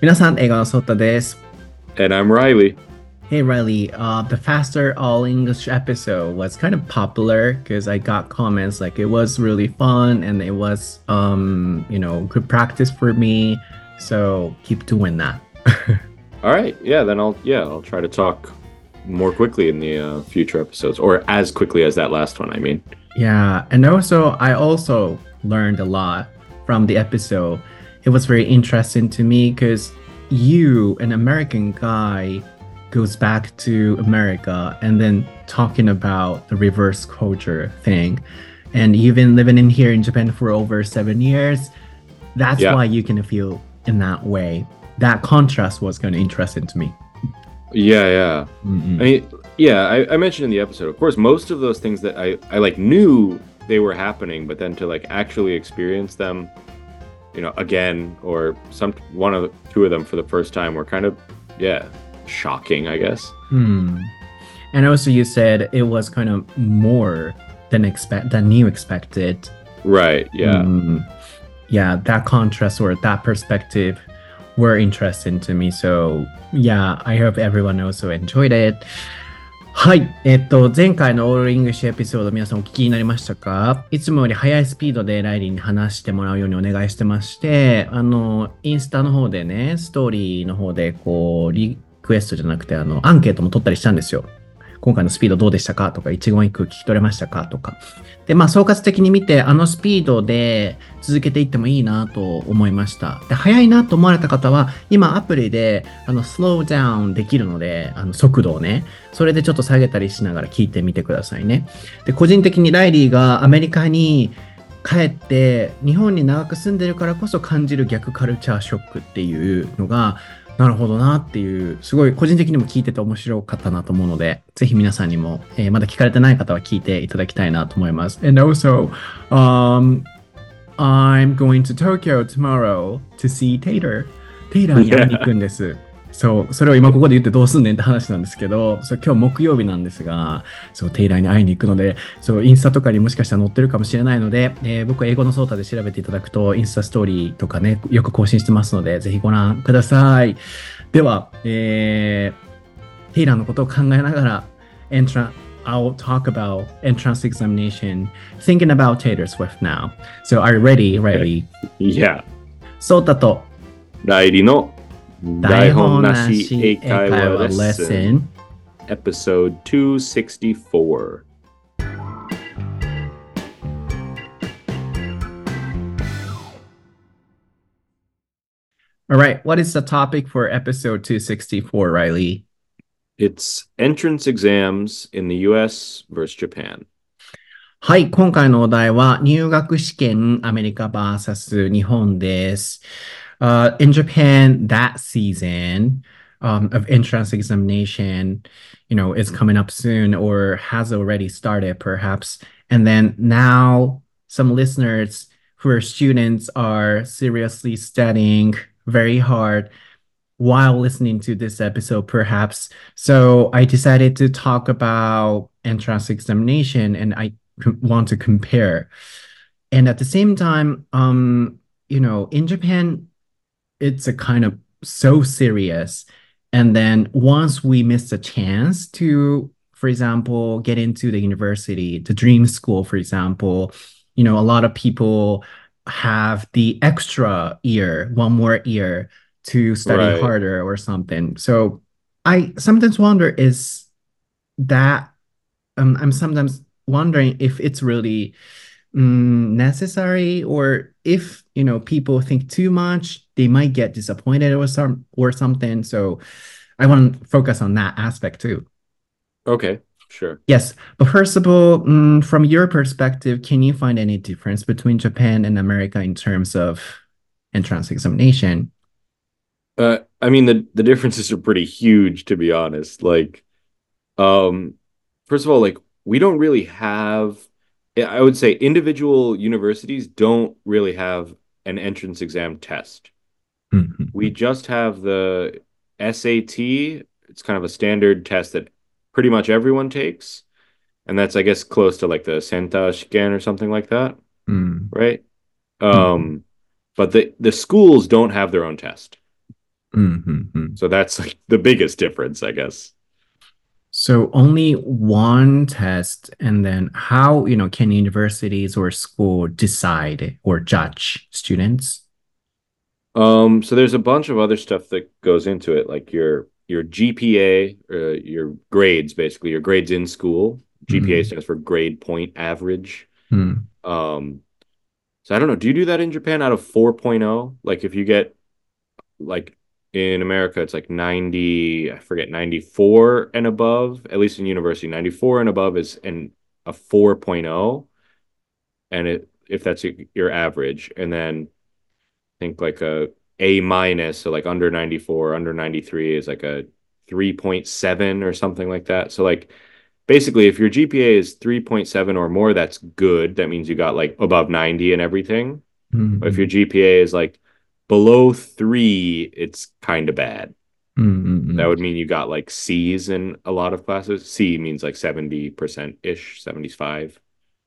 皆さん、英語のソータです。And I'm Reilly. Hey Reilly, uh, the faster all English episode was kind of popular because I got comments like it was really fun and it was, um, you know, good practice for me. So keep doing that. all right, yeah, then I'll yeah I'll try to talk more quickly in the uh, future episodes or as quickly as that last one. I mean. Yeah, and also I also learned a lot from the episode. It was very interesting to me because you, an American guy, goes back to America and then talking about the reverse culture thing. And you've been living in here in Japan for over seven years. That's Yeah. why you can feel in that way. That contrast was kind of interesting to me. Yeah, yeah. Mm-mm. I mean, yeah, I, I mentioned in the episode, of course, most of those things that I, I like knew they were happening, but then to like actually experience them, you know, again or some one of the, two of them for the first time were kind of yeah, shocking, I guess. Hmm. And also, you said it was kind of more than expect than you expected. Right. Yeah. Mm. yeah, that contrast or that perspective were interesting to me. So yeah, I hope everyone also enjoyed it. はい。えっと、前回のオールイングシュエピソード皆さんお聞きになりましたか？いつもより速いスピードでライリーに話してもらうようにお願いしてまして、あの、インスタの方でね、ストーリーの方で、こう、リクエストじゃなくて、あの、アンケートも取ったりしたんですよ。今回のスピードどうでしたか？とか、一言一句聞き取れましたか？とか。で、まあ、総括的に見て、あのスピードで続けていってもいいなと思いました。で、速いなと思われた方は、今アプリで、あの、スローダウンできるので、あの、速度をね、それでちょっと下げたりしながら聞いてみてくださいね。で、個人的にライリーがアメリカに帰って、日本に長く住んでるからこそ感じる逆カルチャーショックっていうのが、なるほどなっていう、すごい個人的にも聞いてて面白かったなと思うので、ぜひ皆さんにも、えーまだ聞かれてない方は聞いていただきたいなと思います。And also, um, I'm going to Tokyo tomorrow to see Tater. Tater に会いに行くんです。そう、それを今ここで言ってどうすんねんって話なんですけど、そう今日木曜日なんですが、そう、テイラーに会いに行くので、そう、インスタとかにもしかしたら載ってるかもしれないので、えー僕は英語のソータで調べていただくと、インスタストーリーとかね、よく更新してますので、ぜひご覧ください。では、えー、テイラーのことを考えながら、エントラ I'll talk about entrance examination, thinking about Taylor Swift now. So are you ready, Riley? Yeah. ソータとライリの台本なし英会話レッスン Episode 264All right, what is the topic for episode 264, Reilly? It's entrance exams in the US versus Japan. はい、今回のお題は入学試験アメリカ VS 日本です。Uh, in Japan, that season um, of entrance examination, you know, is coming up soon or has already started, perhaps. And then now, some listeners who are students are seriously studying very hard while listening to this episode, perhaps. So I decided to talk about entrance examination and I want to compare. And at the same time, um, you know, in Japan, it's a kind of so serious. And then once we miss a chance to, for example, get into the university, the dream school, for example, you know, a lot of people have the extra year, one more year to study Right. harder or something. So I sometimes wonder is that um, I'm sometimes wondering if it's really mm, necessary or if you know people think too much they might get disappointed or some or something so i want to focus on that aspect too Okay, sure. yes but first of all mm, from your perspective can you find any difference between japan and america in terms of entrance examination Uh, I mean the the differences are pretty huge to be honest. Like, um, first of all, like we don't really have. I would say individual universities don't really have an entrance exam test. Mhm. We just have the SAT. It's kind of a standard test that pretty much everyone takes, and that's I guess close to like the Senta Shiken or something like that, Mm. right? Um, but the the schools don't have their own test. Mm-hmm. So that's like the biggest difference, I guess. So only one test, and then how, you know, can universities or school decide or judge students? Um, so there's a bunch of other stuff that goes into it, like your your GPA, uh, your grades, basically your grades in school. GPA Mm. stands for grade point average. Mm. Um, so I don't know. Do you do that in Japan out of 4.0? Like if you get like in America, it's like 90, I forget, 94 and above, at least in university, 94 and above is an a 4.0. And it if that's your average, and then I think like a A minus, so like under 94, under 93 is like a 3.7 or something like that. So like basically if your GPA is 3.7 or more, that's good. That means you got like above 90 and everything. Mm. But if your GPA is like below 3, it's kind of bad. Mm. That would mean you got like C's in a lot of classes. C means like 70% ish, 75.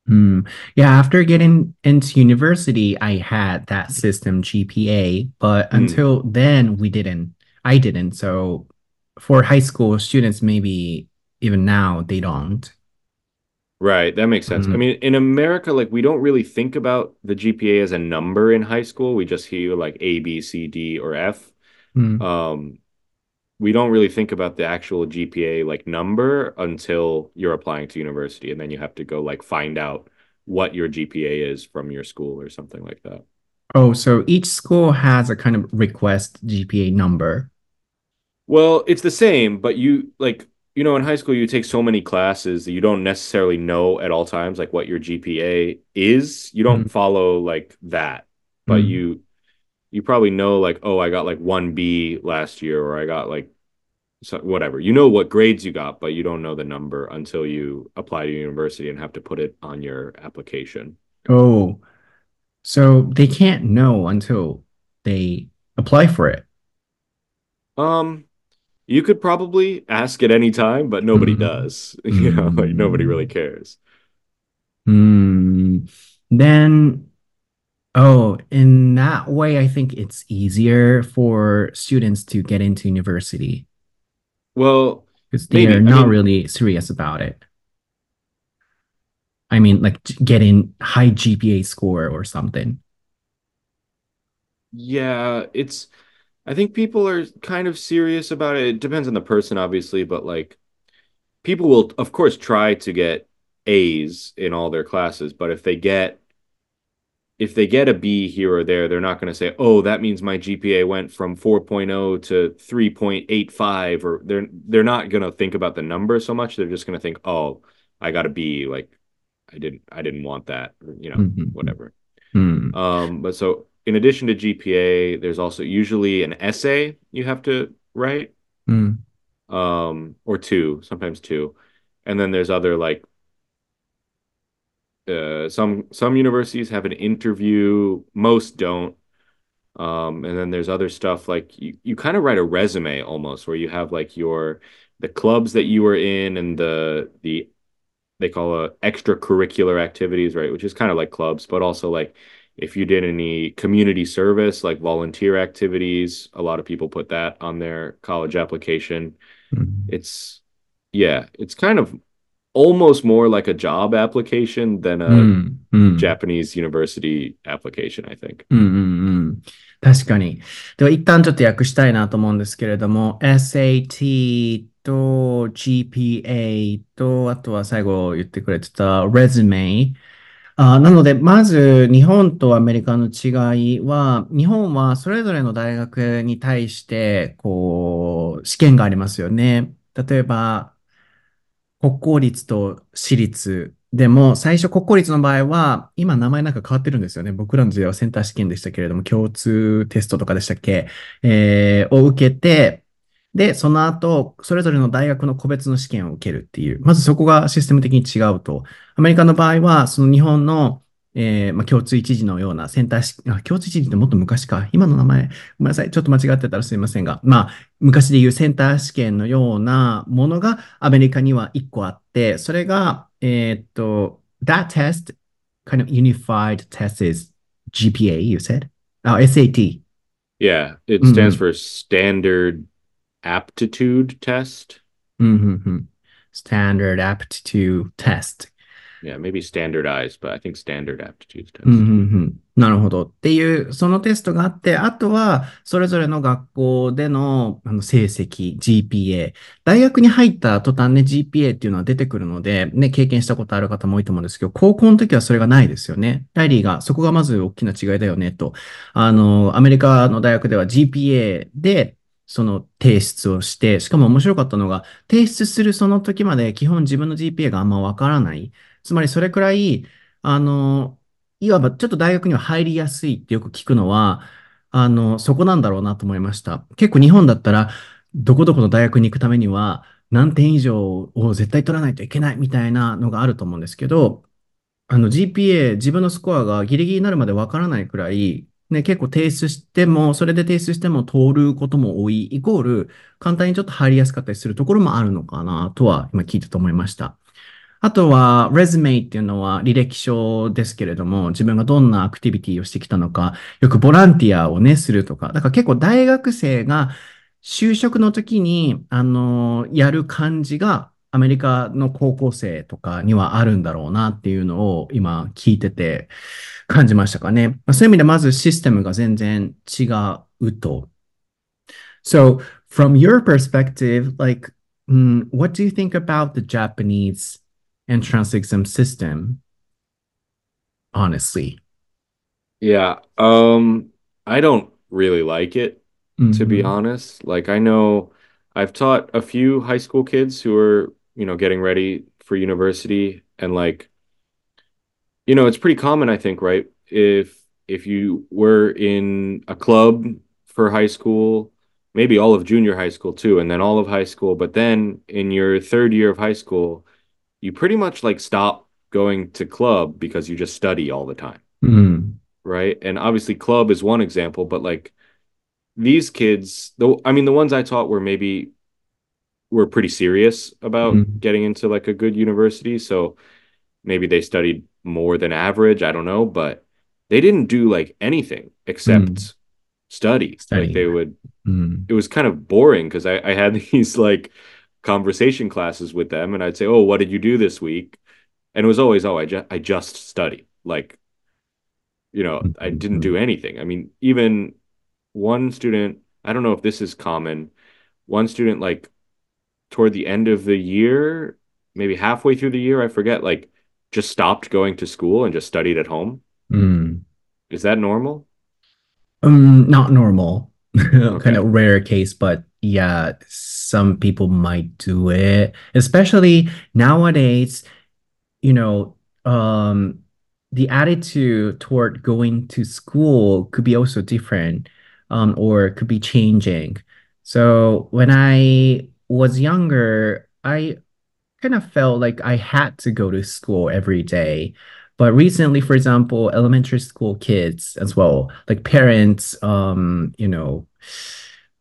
Mm. Yeah, after getting into university, I had that system GPA, but Mm. until then, we didn't. I didn't. So for high school students, maybe even now, they don't. Right, that makes sense. I Mhm. mean, in America, like we don't really think about the GPA as a number in high school. We just hear like A, B, C, D, or F. Mm. Um, we don't really think about the actual GPA like number until you're applying to university, and then you have to go like find out what your GPA is from your school or something like that. Oh, so each school has a kind of request GPA number. Well, it's the same, but you like, you know, in high school you take so many classes that you don't necessarily know at all times like what your GPA is. You don't Mm. follow like that, but Mm. you you probably know like, oh, I got like 1B last year or I got like so whatever. You know what grades you got, but you don't know the number until you apply to university and have to put it on your application. Oh, so they can't know until they apply for it. Um, you could probably ask at any time, but nobody Mhm. does. You know, like nobody really Mm. cares. Hmm. Then, oh, in that way, I think it's easier for students to get into university Well, because they're I not mean, really serious about it. I mean, like getting high GPA score or something. yeah, it's I think people are kind of serious about it. It depends on the person, obviously, but like people will, of course, try to get A's in all their classes, but if they get if they get a B here or there, they're not going to say, "Oh, that means my GPA went from 4.0 to 3.85," or they're they're not going to think about the number so much. They're just going to think, "Oh, I got a B, like I didn't I didn't want that," or, you know, Mhm. whatever. Hmm. Um, but so in addition to GPA, there's also usually an essay you have to write, Hmm. um, or two, sometimes two. And then there's other like uh, some some universities have an interview, most don't. Um, and then there's other stuff like you, you kind of write a resume almost where you have like your the clubs that you were in and the the they call it extracurricular activities, right? Which is kind of like clubs, but also like if you did any community service, like volunteer activities, a lot of people put that on their college application. Hmm. It's yeah, it's kind of almost more like a job application than a Hmm. Hmm. Japanese university application, I think. うんうんうん。確かに。では一旦ちょっと訳したいなと思うんですけれども、SAT と GPA と、あとは最後言ってくれてた resume。 あ、なので、まず日本とアメリカの違いは、日本はそれぞれの大学に対して、こう、試験がありますよね。例えば、国公立と私立でも、最初国公立の場合は、今名前なんか変わってるんですよね。僕らの時代はセンター試験でしたけれども、共通テストとかでしたっけ？えーを受けて、で、その後、それぞれの大学の個別の試験を受けるっていう。まずそこがシステム的に違うと。アメリカの場合は、その日本の、えーまあ、共通一次のようなセンター試験、あ、共通一次ってもっと昔か。今の名前、ごめんなさい。ちょっと間違ってたらすいませんが。まあ、昔でいうセンター試験のようなものがアメリカには1個あって、それが、えーっと、that test, kind of unified test is GPA, you said? あ、SAT. Yeah, it stands ん。for Standard Aptitude Test? うんうんうん。Standard Aptitude Test。Yeah, maybe standardized, but I think Standard Aptitude うんうんう Test. ん。なるほど。っていう、そのテストがあって、あとは、それぞれの学校での、あの成績、GPA。大学に入った途端ね、GPA っていうのは出てくるので、ね、経験したことある方も多いと思うんですけど、高校の時はそれがないですよね。ライリーが、そこがまず大きな違いだよね、と。あの、アメリカの大学では GPA で、その提出をして、しかも面白かったのが、提出するその時まで基本自分の GPA があんまわからない。つまりそれくらい、あの、いわばちょっと大学には入りやすいってよく聞くのは、あの、そこなんだろうなと思いました。結構日本だったら、どこどこの大学に行くためには、何点以上を絶対取らないといけないみたいなのがあると思うんですけど、あの GPA、自分のスコアがギリギリになるまでわからないくらい、ね、結構提出しても、それで提出しても通ることも多い、イコール、簡単にちょっと入りやすかったりするところもあるのかなとは、今聞いてて思いました。あとは、レズメイっていうのは履歴書ですけれども、自分がどんなアクティビティをしてきたのか、よくボランティアをね、するとか、だから結構大学生が就職の時に、あの、やる感じが、アメリカの高校生とかにはあるんだろうなっていうのを今聞いてて感じましたかね。まあそういう意味でまずシステムが全然違うと。So, from your perspective, like, mm, what do you think about the Japanese entrance exam system? Honestly. Yeah, um, I don't really like it, to be Mhm. honest. Like, I know I've taught a few high school kids who are, you know, getting ready for university, and like, you know, it's pretty common, I think, right? If if you were in a club for high school, maybe all of junior high school too, and then all of high school, but then in your third year of high school, you pretty much like stop going to club because you just study all the time, うん。right? And obviously club is one example, but like these kids, though, I mean the ones I taught were maybe were pretty serious about Mhm. getting into like a good university, so maybe they studied more than average, I don't know, but they didn't do like anything except Mm. study. Like they would mm. うん。it was kind of boring because I, I had these like conversation classes with them and I'd say, Oh, what did you do this week? And it was always, Oh, I just I just study. Like, you know, I mm-hmm. didn't do mm-hmm. anything. I mean, even one student, I don't know if this is common, one student like toward the end of the year, maybe halfway through the year, I forget, like just stopped going to school and just studied at home. うん。Is that normal? Um, not normal. kind of rare case, but yeah, some people might do it. Especially nowadays, you know, um, the attitude toward going to school could be also different, um, or could be changing. So when I was younger, I kind of felt like I had to go to school every day. But recently, for example, elementary school kids as well, like parents, um, you know,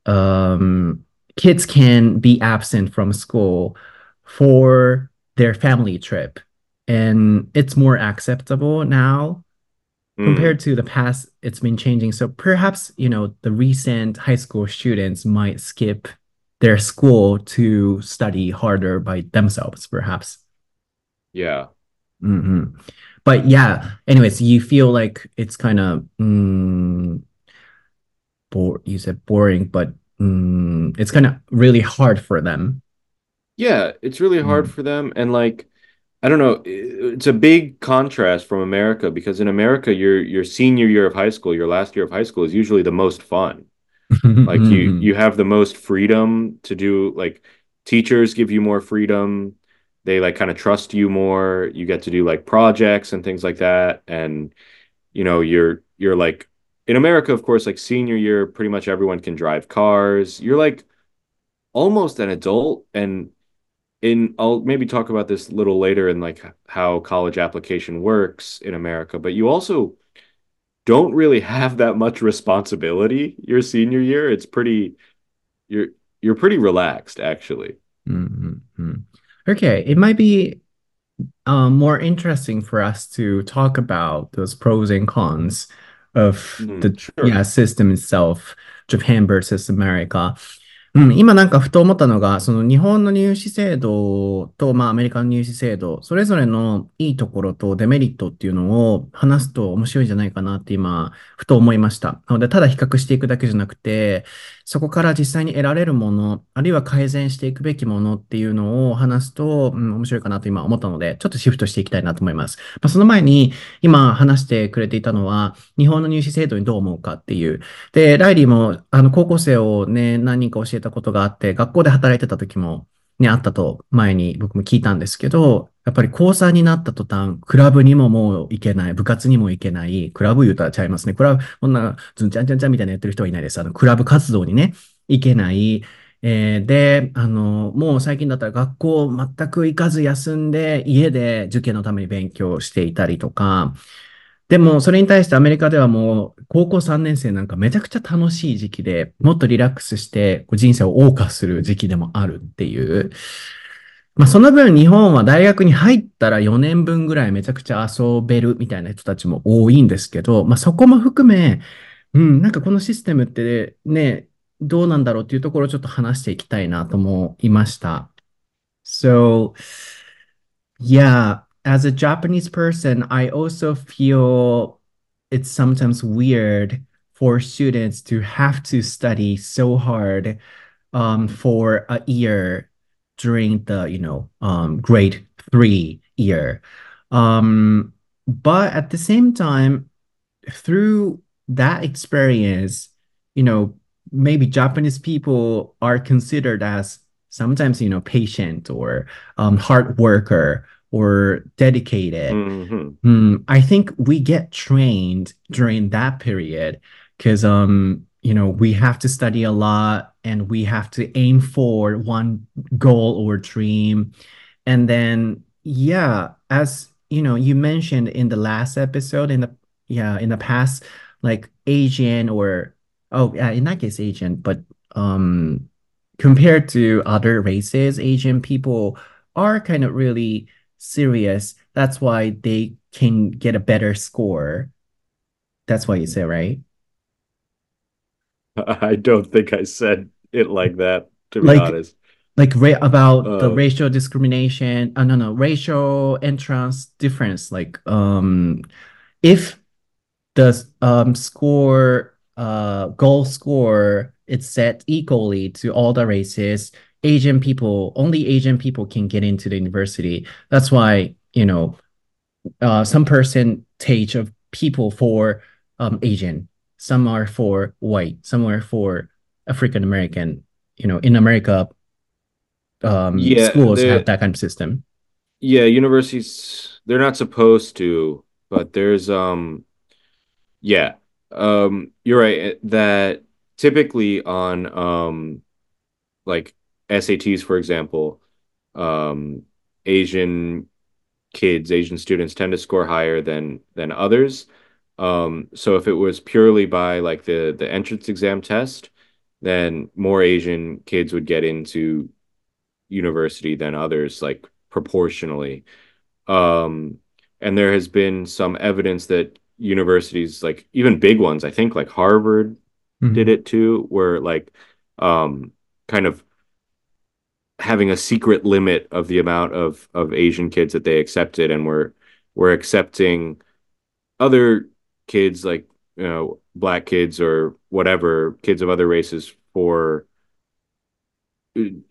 um, kids can be absent from school for their family trip. And it's more acceptable now Hmm. compared to the past. It's been changing. So perhaps, you know, the recent high school students might skip their school to study harder by themselves, perhaps. Yeah. hmm But yeah, anyways, you feel like it's kind of mm, bore. You said boring, but mm, it's kind of really hard for them. Yeah, it's really hard Mm. for them. And like, I don't know, it's a big contrast from America because in America, your your senior year of high school, your last year of high school is usually the most fun. Like you Mhm. you have the most freedom to do like teachers give you more freedom. They like kind of trust you more. You get to do like projects and things like that. And you know, you're you're like in America, of course, like senior year, pretty much everyone can drive cars. You're like almost an adult and in I'll maybe talk about this a little later in like how college application works in America, but you also don't really have that much responsibility your senior year. It's pretty you're you're pretty relaxed actually. Mhm, mhm. Okay, it might be um, more interesting for us to talk about those pros and cons of Mhm, the sure. yeah system itself, Japan versus America. うん、今なんかふと思ったのが、その日本の入試制度と、まあアメリカの入試制度、それぞれのいいところとデメリットっていうのを話すと面白いんじゃないかなって今、ふと思いました。なので、ただ比較していくだけじゃなくて、そこから実際に得られるもの、あるいは改善していくべきものっていうのを話すと、うん、面白いかなと今思ったので、ちょっとシフトしていきたいなと思います。まあ、その前に、今話してくれていたのは、日本の入試制度にどう思うかっていう。で、ライリーも、あの、高校生をね、何人か教えたことがあって、学校で働いてた時も、ね、あったと前に僕も聞いたんですけど、やっぱり高3になった途端、クラブにももう行けない、部活にも行けない、クラブ言うたらちゃいますね。クラブ、こんな、ずんちゃんちゃんちゃんみたいなやってる人はいないです。あの、クラブ活動にね、行けない。えー、で、あの、もう最近だったら学校全く行かず休んで、家で受験のために勉強していたりとか、でも、それに対してアメリカではもう、高校3年生なんかめちゃくちゃ楽しい時期で、もっとリラックスして人生を謳歌する時期でもあるっていう。まあ、その分日本は大学に入ったら4年分ぐらいめちゃくちゃ遊べるみたいな人たちも多いんですけど、まあ、そこも含め、うん、なんかこのシステムってね、どうなんだろうっていうところをちょっと話していきたいなと思いました。So, yeah. As a Japanese person, I also feel it's sometimes weird for students to have to study so hard um, for a year during the you know um, grade three year. Um, but at the same time, through that experience, you know, maybe Japanese people are considered as sometimes you know patient or um, hard worker or dedicated. Mm-hmm. Mm, I think we get trained during that period because um you know we have to study a lot and we have to aim for one goal or dream and then yeah as you know you mentioned in the last episode in the yeah in the past like asian or oh yeah in that case asian but um compared to other races asian people are kind of really serious. That's why they can get a better score. That's what you say, right? I don't think I said it like that, to be like, honest. Like ra- about uh, the racial discrimination. Uh, no, no, racial entrance difference. Like, um, if the um score, uh, goal score, it's set equally to all the races, Asian people, only Asian people can get into the university. That's why, you know, uh, some percentage of people for um, Asian, some are for white, some are for African American. You know, in America, um, yeah, schools have that kind of system. Yeah, universities they're not supposed to, but there's um, yeah, um, you're right eh, that typically on um, like SATs, for example, um, Asian kids, Asian students tend to score higher than than others. Um, so if it was purely by like the the entrance exam test, then more Asian kids would get into university than others, like proportionally. Um, and there has been some evidence that universities, like even big ones, I think like Harvard mm-hmm. did it too, where like um, kind of having a secret limit of the amount of of Asian kids that they accepted, and we're we're accepting other kids like you know black kids or whatever kids of other races for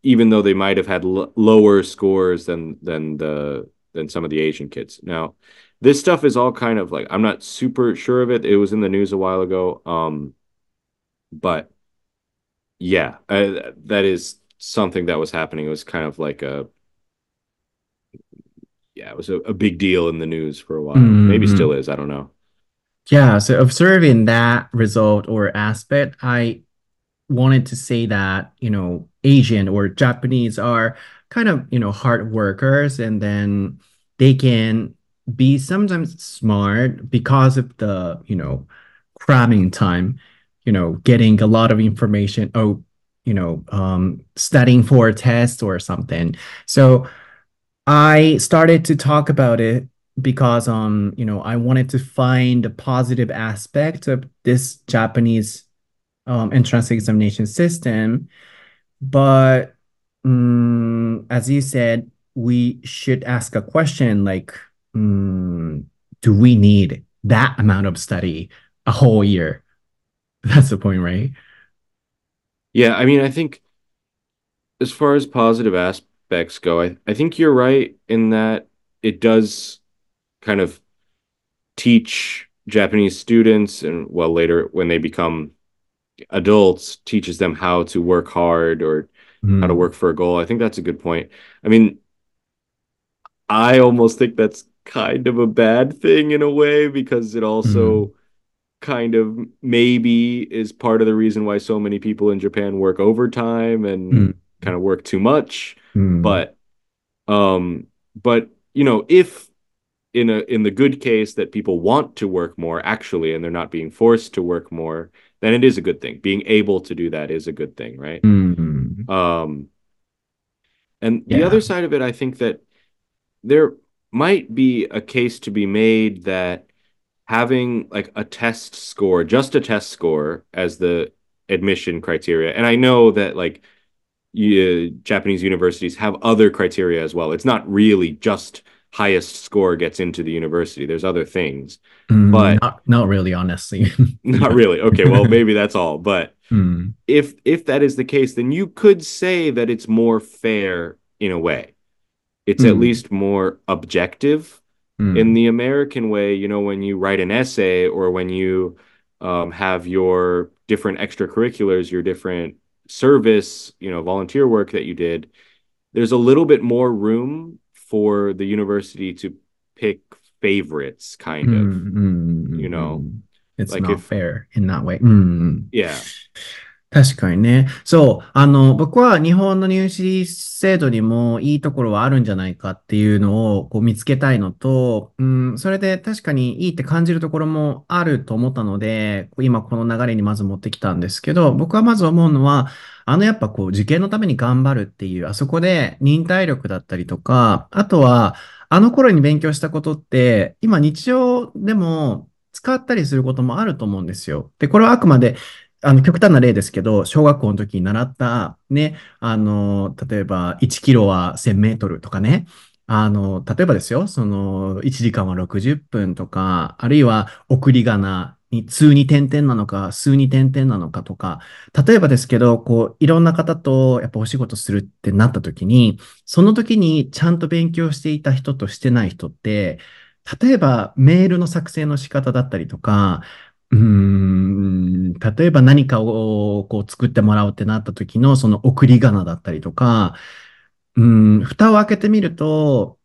even though they might have had l- lower scores than than the than some of the Asian kids. Now, this stuff is all kind of like I'm not super sure of it. It was in the news a while ago. Um, but yeah, uh, that is something that was happening. It was kind of like a yeah, it was a, a big deal in the news for a while. Mm-hmm. Maybe still is. I don't know. Yeah. So observing that result or aspect, I wanted to say that you know Asian or Japanese are kind of you know hard workers, and then they can be sometimes smart because of the you know cramming time you know getting a lot of information oh you know, um, studying for a test or something. So I started to talk about it because um you know I wanted to find a positive aspect of this Japanese um, entrance examination system. But um, as you said, we should ask a question like, um, do we need that amount of study a whole year? That's the point, right? Yeah, I mean, I think as far as positive aspects go, I, I think you're right in that it does kind of teach Japanese students and well later when they become adults teaches them how to work hard or mm. how to hmm. work for a goal. I think that's a good point. I mean, I almost think that's kind of a bad thing in a way because it also mm. Kind of maybe is part of the reason why so many people in Japan work overtime and mm. kind of work too much. Hmm. But um but you know, if in a in the good case that people want to work more actually and they're not being forced to work more then it is a good thing being able to do that is a good thing right mm-hmm. um and yeah. the other side of it i think that there might be a case to be made that having like a test score just a test score as the admission criteria and i know that like you, japanese universities have other criteria as well it's not really just highest score gets into the university. There's other things, mm, but not, not really, honestly. not really. Okay, well, maybe that's all. But mm. if if that is the case, then you could say that it's more fair in a way. It's mm. at least more objective. Mm. In the American way, you know, when you write an essay or when you um, have your different extracurriculars, your different service, you know, volunteer work that you did, there's a little bit more room for the university to pick favorites, kind of. Mm, you know, it's like not if, fair in that way. Yeah. 確かにね。そう。あの、僕は日本の入試制度にもいいところはあるんじゃないかっていうのをこう見つけたいのと、うん、それで確かにいいって感じるところもあると思ったので、今この流れにまず持ってきたんですけど、僕はまず思うのは、あのやっぱこう受験のために頑張るっていう、あそこで忍耐力だったりとか、あとは、あの頃に勉強したことって、今日常でも使ったりすることもあると思うんですよ。で、これはあくまであの、極端な例ですけど、小学校の時に習った、ね、あの、例えば、1キロは1000メートルとかね、あの、例えばですよ、その、1時間は60分とか、あるいは送り仮名に、通に点々なのか、数に点々なのかとか、例えばですけど、こう、いろんな方とやっぱお仕事するってなった時に、その時にちゃんと勉強していた人としてない人って、例えばメールの作成の仕方だったりとか、うん、例えば何かをこう作ってもらおうってなった時のその送り仮名だったりとか、うん、蓋を開けてみると、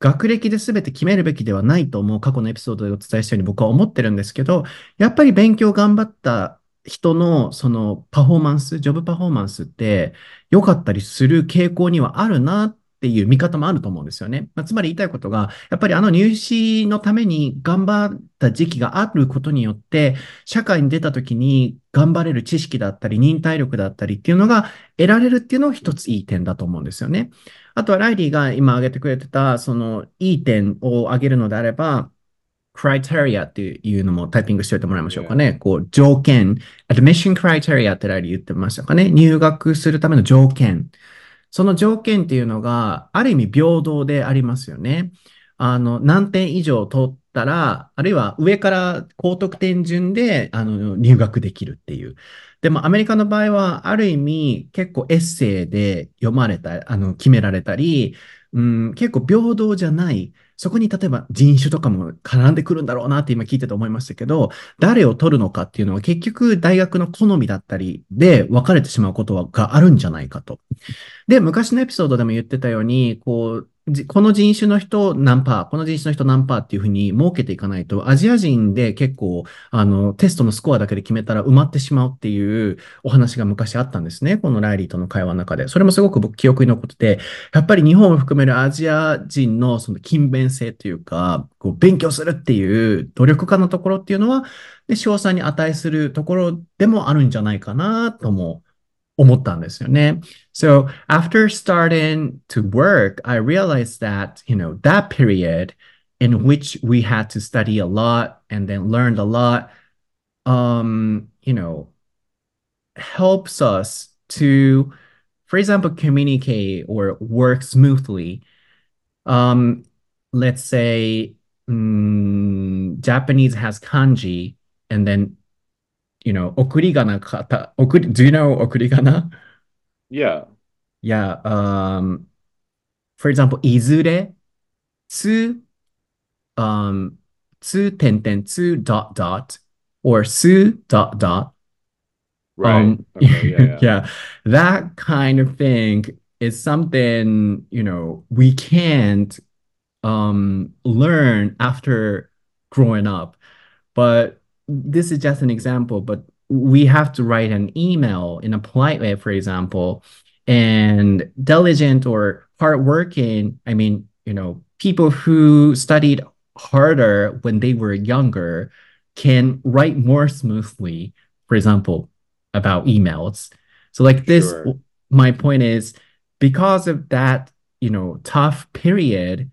学歴で全て決めるべきではないと思う過去のエピソードでお伝えしたように僕は思ってるんですけど、やっぱり勉強頑張った人のそのパフォーマンス、ジョブパフォーマンスって良かったりする傾向にはあるなっっていう見方もあると思うんですよね。まあ、つまり言いたいことが、やっぱりあの入試のために頑張った時期があることによって、社会に出た時に頑張れる知識だったり、忍耐力だったりっていうのが得られるっていうのは一ついい点だと思うんですよね。あとはライリーが今挙げてくれてた、そのいい点を挙げるのであれば、criteria っていうのもタイピングしておいてもらいましょうかね。こう、条件、admission criteria ってライリー言ってましたかね。入学するための条件。その条件っていうのが、ある意味平等でありますよね。あの、何点以上取ったら、あるいは上から高得点順で、あの、入学できるっていう。でもアメリカの場合は、ある意味結構エッセイで読まれた、あの、決められたり、うん、結構平等じゃない。そこに例えば人種とかも絡んでくるんだろうなって今聞いてて思いましたけど、誰を取るのかっていうのは結局大学の好みだったりで分かれてしまうことがあるんじゃないかと。で、昔のエピソードでも言ってたように、こう、この人種の人何パー、この人種の人何パーっていうふうに設けていかないと、アジア人で結構、あの、テストのスコアだけで決めたら埋まってしまうっていうお話が昔あったんですね。このライリーとの会話の中で。それもすごく僕記憶に残ってて、やっぱり日本を含めるアジア人のその勤勉性というか、こう勉強するっていう努力家のところっていうのは、で、賞賛に値するところでもあるんじゃないかなとも 思ったんですよね。So after starting to work, I realized that, you know, that period in which we had to study a lot and then learned a lot, um, you know, helps us to, for example, communicate or work smoothly. Um, let's say mm, Japanese has kanji, and then you know okurigana kata. Okuri, do you know okurigana? Yeah. Yeah. Um, for example, izure, tsu, um, tsu tenten, tsu dot dot, or su dot dot. Right. Um, Okay. Yeah. Yeah. yeah, that kind of thing is something, you know, we can't um learn after growing up. But this is just an example, but we have to write an email in a polite way, for example, and diligent or hardworking, I mean, you know, people who studied harder when they were younger can write more smoothly, for example, about emails. So like this, Sure. my point is because of that, you know, tough period,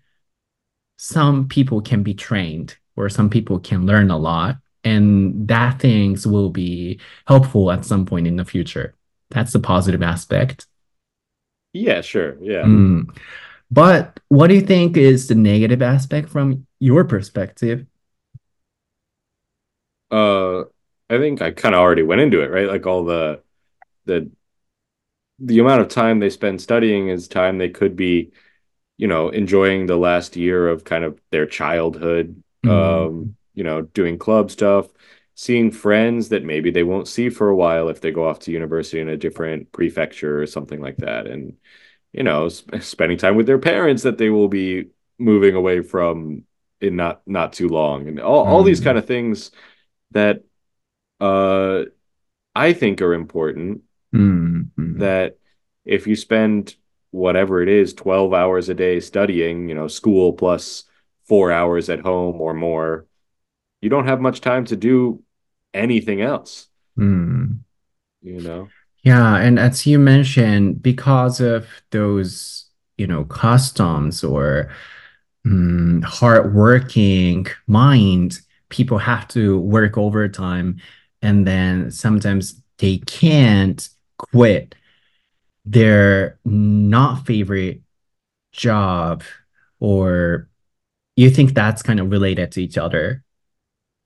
some people can be trained or some people can learn a lot and that things will be helpful at some point in the future that's the positive aspect Yeah. Sure. Yeah. Mm. but what do you think is the negative aspect from your perspective Uh, I think I kind of already went into it, right? Like all the the the amount of time they spend studying is time they could be, you know, enjoying the last year of kind of their childhood, Mm. um, you know, doing club stuff, seeing friends that maybe they won't see for a while if they go off to university in a different prefecture or something like that, and you know, sp spending time with their parents that they will be moving away from in not not too long, and all all these kind of things that uh I think are important Mm. Mm. that if you spend whatever it is 12 hours a day studying, you know, school plus 4 hours at home or more, you don't have much time to do anything else, Mm. you know? yeah and as you mentioned because of those you know customs or mm, hardworking mind, people have to work overtime, and then sometimes they can't quit their not favorite job, or you think that's kind of related to each other.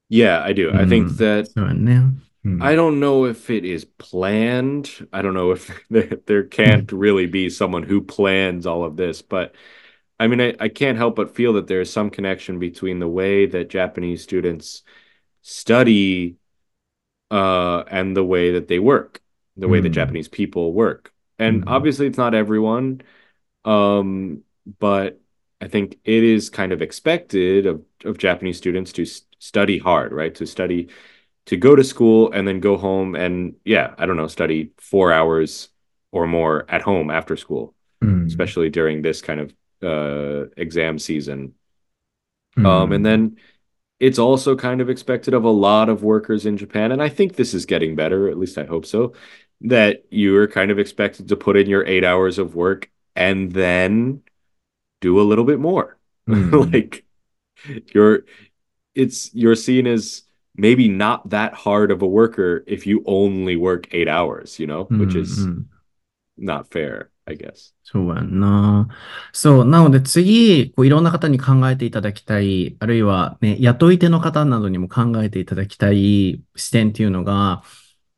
Yeah, I do. Mm. I think hmm. that so now. Hmm. I don't know if it is planned. I don't know if there, hmm. can't really be someone who plans all of this, but I mean, I, I can't help but feel that there is some connection between the way that Japanese students study uh, and the way that they work, the way that Japanese people work. And mm. obviously, it's not everyone, um, but I think it is kind of expected of, of Japanese students to study hard, right? To study, to go to school and then go home and yeah, I don't know, study four hours or more at home after school, mm. especially during this kind of uh, exam season. Mm. Um, and then it's also kind of expected of a lot of workers in Japan, and I think this is getting better, at least I hope so, that you are kind of expected to put in your eight hours of work and then do a little bit more. Mm. like you're it's you're seen as maybe not that hard of a worker if you only work eight hours, you know, which is ん。not fair, I guess. そうやんな。そう。なので次、こういろんな方に考えていただきたい、あるいはね、雇い手の方などにも考えていただきたい視点っていうのが、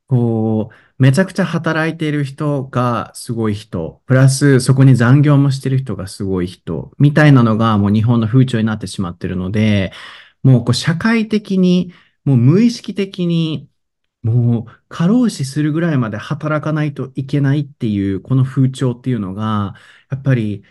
こう、めちゃくちゃ働いている人がすごい人、プラスそこに残業もしてる人がすごい人、みたいなのがもう日本の風潮になってしまってるので、もうこう社会的に、もう無意識的に、もう過労死するぐらいまで働かないといけないっていうこの風潮っていうのがやっぱり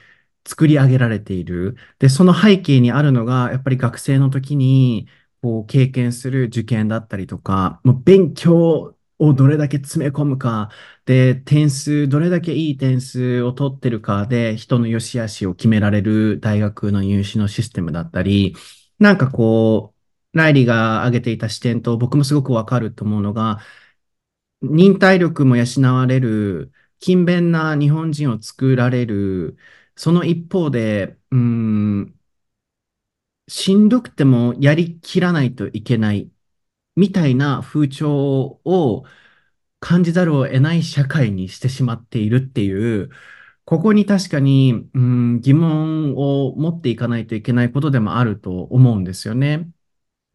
作り上げられている。で、その背景にあるのがやっぱり学生の時にこう経験する受験だったりとか、もう勉強をどれだけ詰め込むか、で、点数、どれだけいい点数を取ってるかで人の良し悪しを決められる大学の入試のシステムだったり、なんかこう、ライリーが挙げていた視点と僕もすごくわかると思うのが、忍耐力も養われる、勤勉な日本人を作られる、その一方で、うん、しんどくてもやりきらないといけないみたいな風潮を感じざるを得ない社会にしてしまっているっていう、ここに確かに、うん、疑問を持っていかないといけないことでもあると思うんですよね。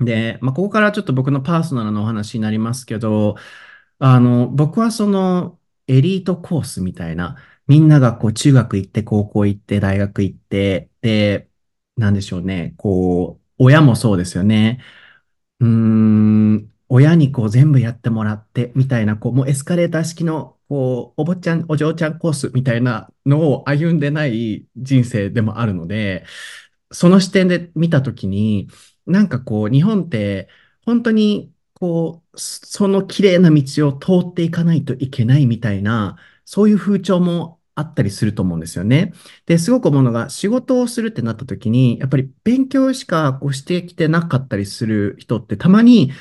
で、まあ、ここからちょっと僕のパーソナルのお話になりますけど、あの、僕はそのエリートコースみたいな、みんながこう中学行って、高校行って、大学行って、で、なんでしょうね、こう、親もそうですよね。うーん、親にこう全部やってもらってみたいな、こう、もうエスカレーター式の、こう、お坊ちゃん、お嬢ちゃんコースみたいなのを歩んでない人生でもあるので、その視点で見たときに、なんかこう、日本って本当にこう、その綺麗な道を通っていかないといけないみたいな、そういう風潮もあったりすると思うんですよね。で、すごく思うのが、仕事をするってなった時に、やっぱり勉強しかこうしてきてなかったりする人ってたまに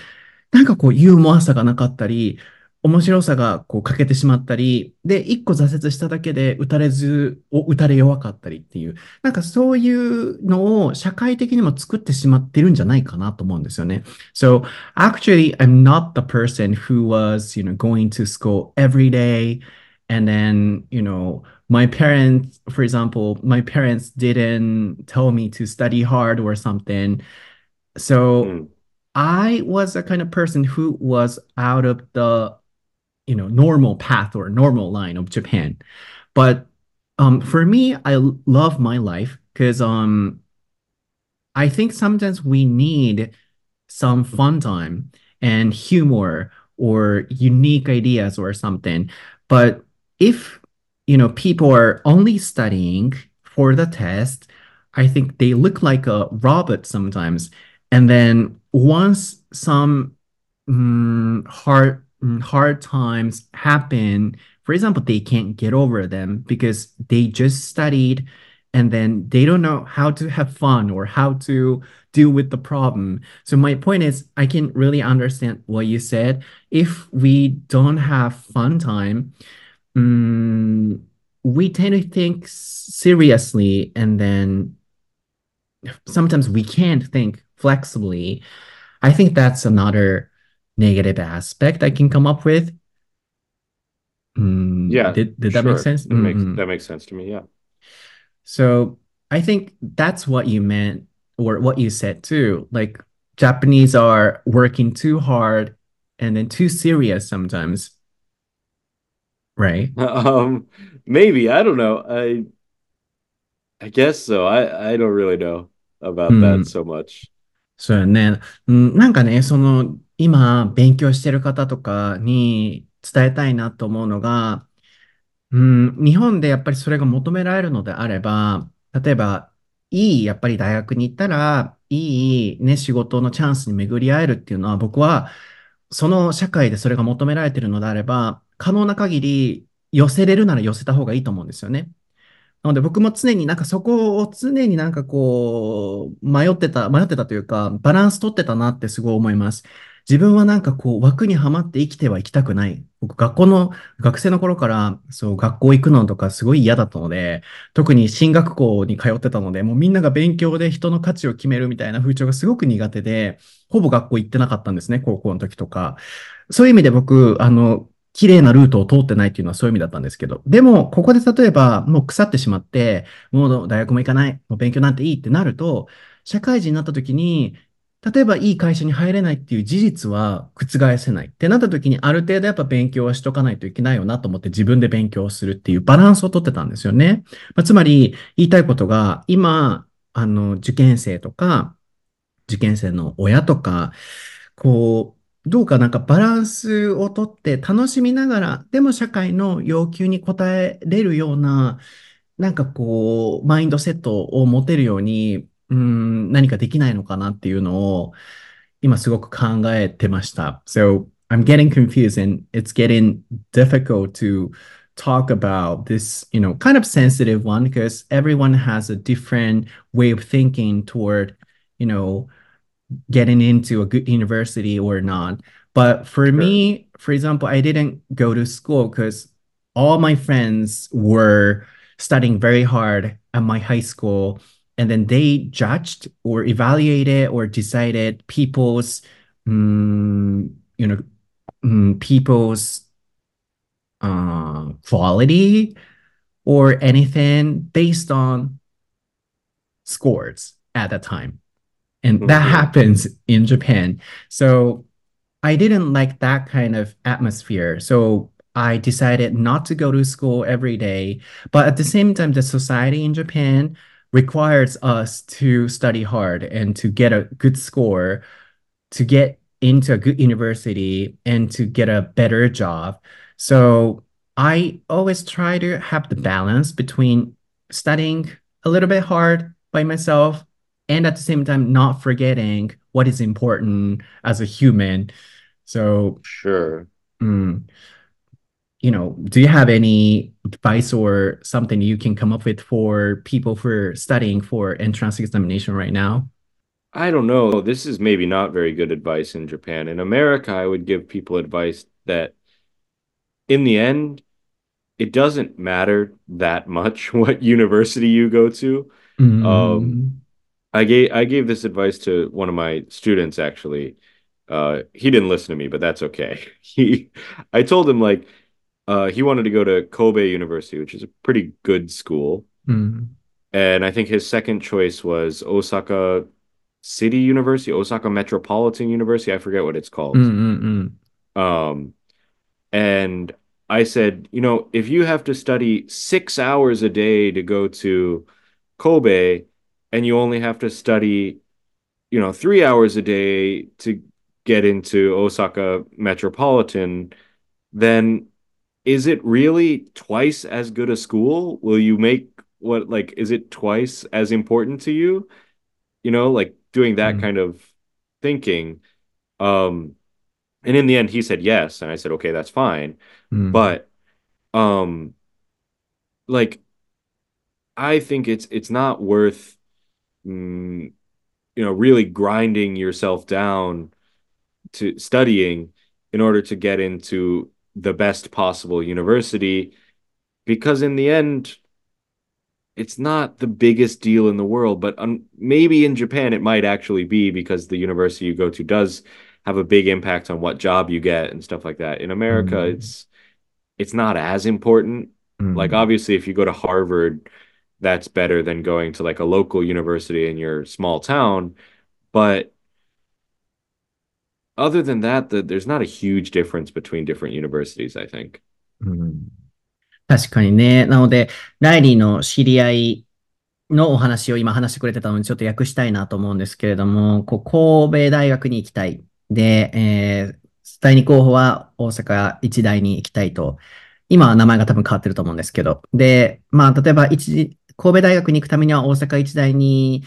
なんかこうユーモアさがなかったり、面白さがこう欠けてしまったり、で、一個挫折しただけで打たれず、を打たれ弱かったりっていう、なんかそういうのを社会的にも作ってしまってるんじゃないかなと思うんですよね。So, actually, I'm not the person who was, you know, going to school every day and then, you know, my parents, for example, my parents didn't tell me to study hard or something. So, Mm. I was a kind of person who was out of the, you know, normal path or normal line of Japan. But um, for me, I love my life because um, I think sometimes we need some fun time and humor or unique ideas or something. But if, you know, people are only studying for the test, I think they look like a robot sometimes. And then once some mm, hard mm, hard times happen, for example, they can't get over them because they just studied and then they don't know how to have fun or how to deal with the problem. So my point is, I can really understand what you said. If we don't have fun time, mm, we tend to think seriously and then sometimes we can't think flexibly. I think that's another negative aspect I can come up with. Mm, Yeah, did did that make sure. sense? That makes Mm-mm. that makes sense to me. Yeah. So I think that's what you meant or what you said too. Like Japanese are working too hard and then too serious sometimes, right? Um, maybe I don't know. I I guess so. I I don't really know about that うん、so much. そうやね。うん、なんかね、その 今勉強してる方とかに伝えたいなと思うのが、うん、日本でやっぱりそれが求められるのであれば、例えば、いい、やっぱり大学に行ったら、いいね、仕事のチャンスに巡り合えるっていうのは、僕は、その社会でそれが求められてるのであれば、可能な限り寄せれるなら寄せた方がいいと思うんですよね。なので僕も常になんかそこを常になんかこう迷ってた、迷ってたというかバランス取ってたなってすごい思います。自分はなんかこう枠にはまって生きてはいきたくない。僕学校の学生の頃からそう学校行くのとかすごい嫌だったので、特に進学校に通ってたので、もうみんなが勉強で人の価値を決めるみたいな風潮がすごく苦手で、ほぼ学校行ってなかったんですね、高校の時とか。そういう意味で僕、あの、綺麗なルートを通ってないっていうのはそういう意味だったんですけど。でも、ここで例えば、もう腐ってしまって、もう大学も行かない、もう勉強なんていいってなると、社会人になった時に、例えばいい会社に入れないっていう事実は覆せないってなった時にある程度やっぱ勉強はしとかないといけないよなと思って自分で勉強するっていうバランスをとってたんですよね。まあ、つまり言いたいことが今、あの、受験生とか、受験生の親とか、こう、どうかなんかバランスをとって楽しみながら、でも社会の要求に応えれるような、なんかこう、マインドセットを持てるように、うん、何かできないのかなっていうのを、今すごく考えてました。So, I'm getting confused and it's getting difficult to talk about this, you know, kind of sensitive one because everyone has a different way of thinking toward, you know, getting into a good university or not. But for Sure. me, for example, I didn't go to school because all my friends were studying very hard at my high school. and then they judged or evaluated or decided people's um, you know um, people's uh, quality or anything based on scores at that time and that Mhm. happens in Japan. So I didn't like that kind of atmosphere. So I decided not to go to school every day. But at the same time, the society in Japan requires us to study hard and to get a good score, to get into a good university and to get a better job. So I always try to have the balance between studying a little bit hard by myself and at the same time not forgetting what is important as a human. So, Sure. mm, you know, do you have any advice or something you can come up with for people for studying for entrance examination right now? I don't know. This is maybe not very good advice in Japan. In America, I would give people advice that in the end, it doesn't matter that much what university you go to. Um, Mm, I gave I gave this advice to one of my students actually. Uh, he didn't listen to me, but that's okay. He, I told him like, uh, he wanted to go to Kobe University, which is a pretty good school, mm, and I think his second choice was Osaka City University, Osaka Metropolitan University. I forget what it's mm, called. mm, Um, and I said, you know, if you have to study six hours a day to go to Kobe, and you only have to study you know, three hours a day to get into Osaka Metropolitan, then is it really twice as good a school? Will you make what, like, is it twice as important to you? You know, like doing that mm, kind of thinking. Um, and in the end, he said yes. And I said, okay, that's fine. mm, But, um, like, I think it's, it's not worth, mm, you know, really grinding yourself down to studying in order to get into the best possible university because in the end it's not the biggest deal in the world but um, maybe in Japan it might actually be because the university you go to does have a big impact on what job you get and stuff like that. In America mm, it's it's not as important. Like mm. obviously if you go to Harvard that's better than going to like a local university in your small town but other than that, the, there's not a huge difference between different universities, I think. うん確かにね。なので、ライリーの知り合いのお話を今話してくれてたのにちょっと訳したいなと思うんですけれども、こう神戸大学に行きたい。で、えー第二候補は大阪一大に行きたいと。今は名前が多分変わってると思うんですけど。で、まあ、例えば一、神戸大学に行くためには大阪一大に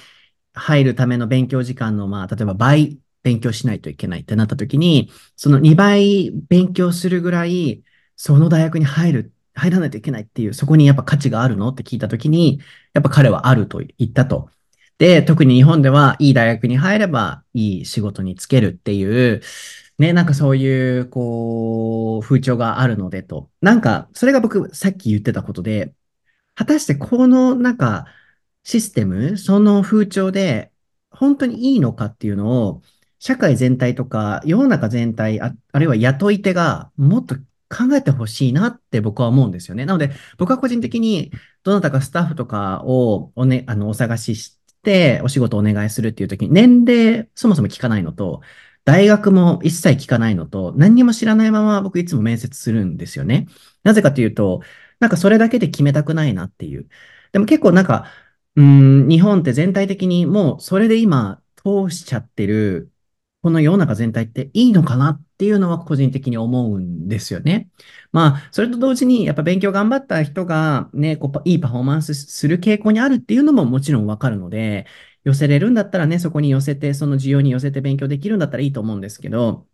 入るための勉強時間の、まあ、例えば倍勉強しないといけないってなった時に、その2倍勉強するぐらい、その大学に入る、入らないといけないっていう、そこにやっぱ価値があるのって聞いた時に、やっぱ彼はあると言ったと。で、特に日本ではいい大学に入ればいい仕事に就けるっていう、ね、なんかそういう、こう、風潮があるのでと。なんか、それが僕さっき言ってたことで、果たしてこのなんかシステム、その風潮で本当にいいのかっていうのを社会全体とか世の中全体、あ、あるいは雇い手がもっと考えてほしいなって僕は思うんですよね。なので僕は個人的にどなたかスタッフとかをお,、ね、あのお探ししてお仕事お願いするっていう時に年齢そもそも聞かないのと大学も一切聞かないのと何にも知らないまま僕いつも面接するんですよね。なぜかというとなんかそれだけで決めたくないなっていう。でも結構なんか、うん、日本って全体的にもうそれで今通しちゃってる、この世の中全体っていいのかなっていうのは個人的に思うんですよね。まあ、それと同時にやっぱ勉強頑張った人がね、こういいパフォーマンスする傾向にあるっていうのももちろんわかるので、寄せれるんだったらね、そこに寄せて、その需要に寄せて勉強できるんだったらいいと思うんですけど、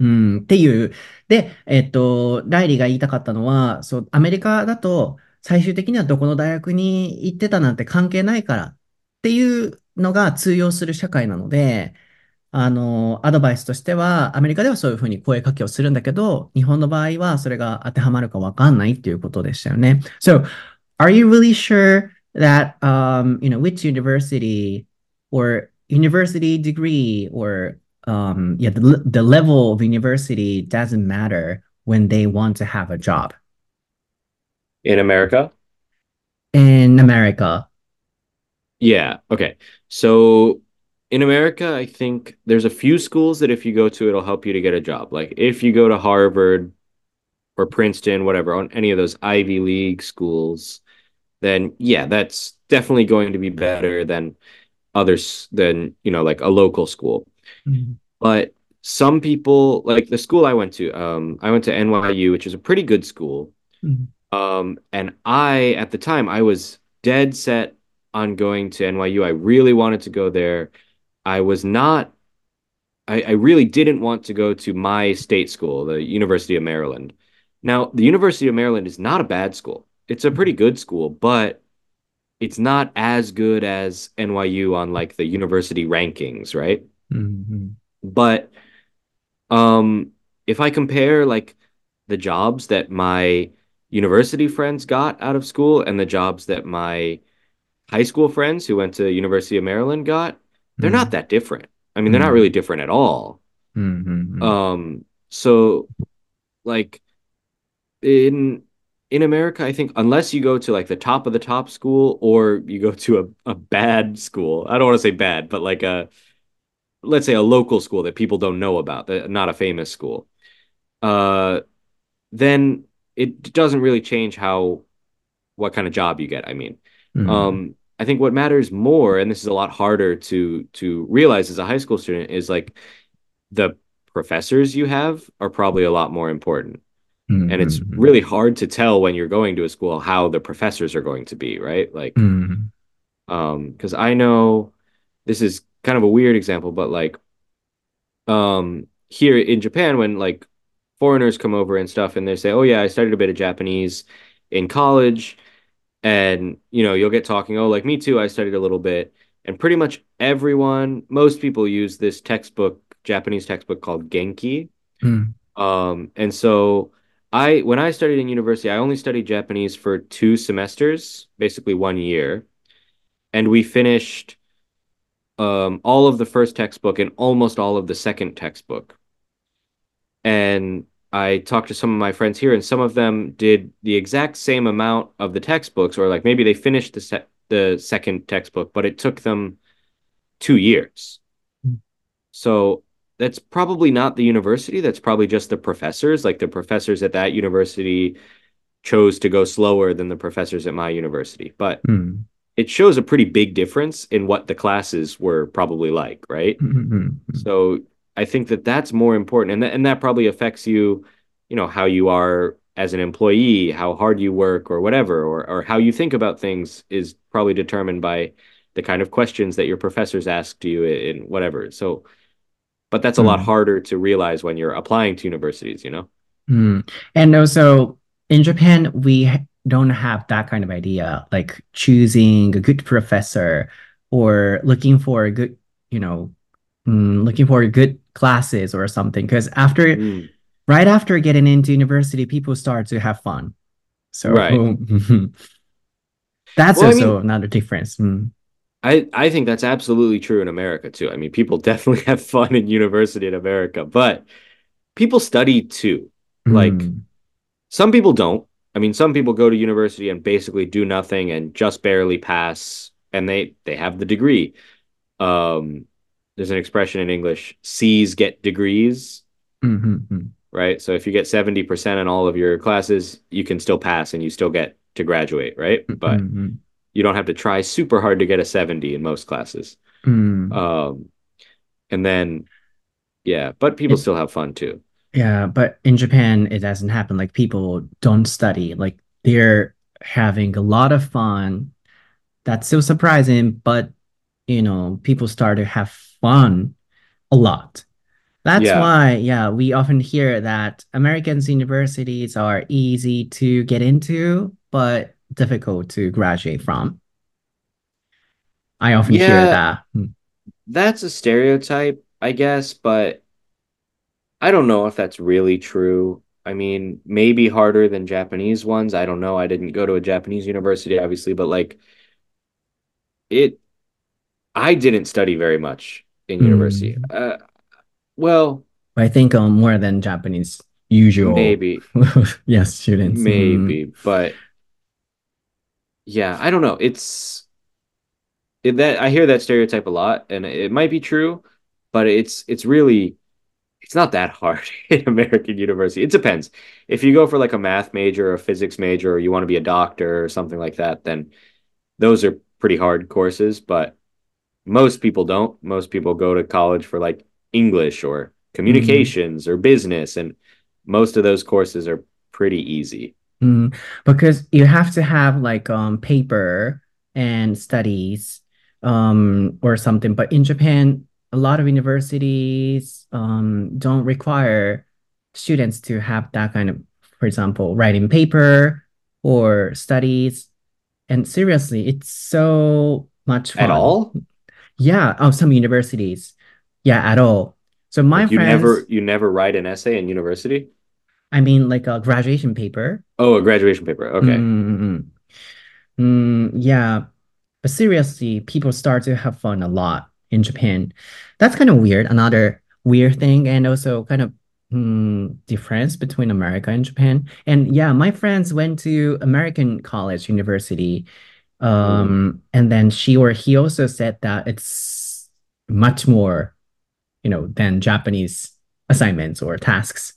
うん、っていう。で、えっと、ライリーが言いたかったのは、そう、アメリカだと、最終的にはどこの大学に行ってたなんて関係ないからっていうのが通用する社会なので、あの、アドバイスとしては、アメリカではそういうふうに声かけをするんだけど、日本の場合はそれが当てはまるかわかんないっていうことでしたよね。So, are you really sure that um, you know, which university or university degree or um, yeah, the, the level of university doesn't matter when they want to have a job In America? in America. Yeah. Okay. So in America, I think there's a few schools that if you go to, it'll help you to get a job. Like if you go to Harvard or Princeton, whatever, on any of those Ivy League schools, then yeah, that's definitely going to be better than others than, you know, like a local school. Mhm. But some people, like the school I went to, um, I went to NYU, which is a pretty good school. Mhm. Um, and I, at the time, I was dead set on going to NYU. I really wanted to go there. I was not, I, I really didn't want to go to my state school, the University of Maryland. Now, the University of Maryland is not a bad school. It's a pretty good school, but it's not as good as NYU on like the university rankings, right? Mhm. But um, if I compare like the jobs that my university friends got out of school and the jobs that my high school friends who went to University of Maryland got, they're not Mhm. that different. I mean, they're not really different at all. Mhm. Um, so like in in America, I think unless you go to like the top of the top school or you go to a, a bad school, I don't want to say bad, but like a let's say a local school that people don't know about, that not a famous school, uh, then it doesn't really change how what kind of job you get. I mean, Mhm. um, I think what matters more, and this is a lot harder to to realize as a high school student, is like the professors you have are probably a lot more important. And it's Mhm. really hard to tell when you're going to a school how the professors are going to be, right? Like, Mhm. um, because I know this is kind of a weird example, but like um here in Japan when like foreigners come over and stuff and they say, "Oh yeah, I studied a bit of Japanese in college." And you know, you'll get talking, "Oh, like me too, I studied a little bit." And pretty much everyone, most people use this textbook, Japanese textbook called Genki. Mhm. Um, and so I when I studied in university, I only studied Japanese for two semesters, basically one year, and we finished um all of the first textbook and almost all of the second textbook. And I talked to some of my friends here, and some of them did the exact same amount of the textbooks, or like maybe they finished the se the second textbook, but it took them two years. So that's probably not the university. That's probably just the professors. Like the professors at that university chose to go slower than the professors at my university. But Mhm. it shows a pretty big difference in what the classes were probably like, right? Mhm. So I think that that's more important, and that and that probably affects you, you know, how you are as an employee, how hard you work, or whatever, or or how you think about things is probably determined by the kind of questions that your professors ask to you in whatever. So, but that's a lot Mhm. harder to realize when you're applying to universities, you know? Mm. And also in Japan, we don't have that kind of idea, like choosing a good professor or looking for a good, you know, mm, looking for good classes or something. Because after, Mm, right after getting into university, people start to have fun. So right. that's Well, I also mean, another difference. Mm. I I think that's absolutely true in America too. I mean, people definitely have fun in university in America, but people study too. Like Mm. Some people don't. I mean, some people go to university and basically do nothing and just barely pass, and they they have the degree. Um, there's an expression in English, C's get degrees, Mhm, mhm, right? So if you get 70% in all of your classes, you can still pass and you still get to graduate, right? mhm, But mhm, you don't have to try super hard to get a 70 in most classes. mm. Um, and then yeah, but people It, still have fun too. yeah, but in Japan, it doesn't happen. Like people don't study. Like they're having a lot of fun. That's so surprising, but you know, people start to have fun a lot. That's Yeah. why, yeah, we often hear that Americans' universities are easy to get into, but difficult to graduate from. I often hear that. Mm, that's a stereotype, I guess, but I don't know if that's really true. I mean, maybe harder than Japanese ones. I don't know. I didn't go to a Japanese university, obviously, but like it I didn't study very much in university. Mm. Uh, well, I think um, more than Japanese usual maybe, yes students. Mm. maybe, but yeah, I don't know. It's it, that I hear that stereotype a lot, and it might be true, but it's it's really it's not that hard in American university. It depends. If you go for like a math major or a physics major, or you want to be a doctor or something like that, then those are pretty hard courses. But most people don't. Most people go to college for like English or Mm. communications or business, and most of those courses are pretty easy. Mm, because you have to have like um paper and studies um or something. But in Japan, a lot of universities um don't require students to have that kind of, for example, writing paper or studies. And seriously, it's so much At all? Yeah, oh, some universities. Yeah, at all. So my Like you never friends, you never write an essay in university? I mean like a graduation paper. Oh, a graduation paper. Mm, Okay. mm, mm, mm. Mm, yeah, but seriously, people start to have fun a lot in Japan. That's kind of weird. Another weird thing, and also kind of mm, difference between America and Japan. And yeah, my friends went to American college, university. Um, and then she or he also said that it's much more, you know, than Japanese assignments or tasks.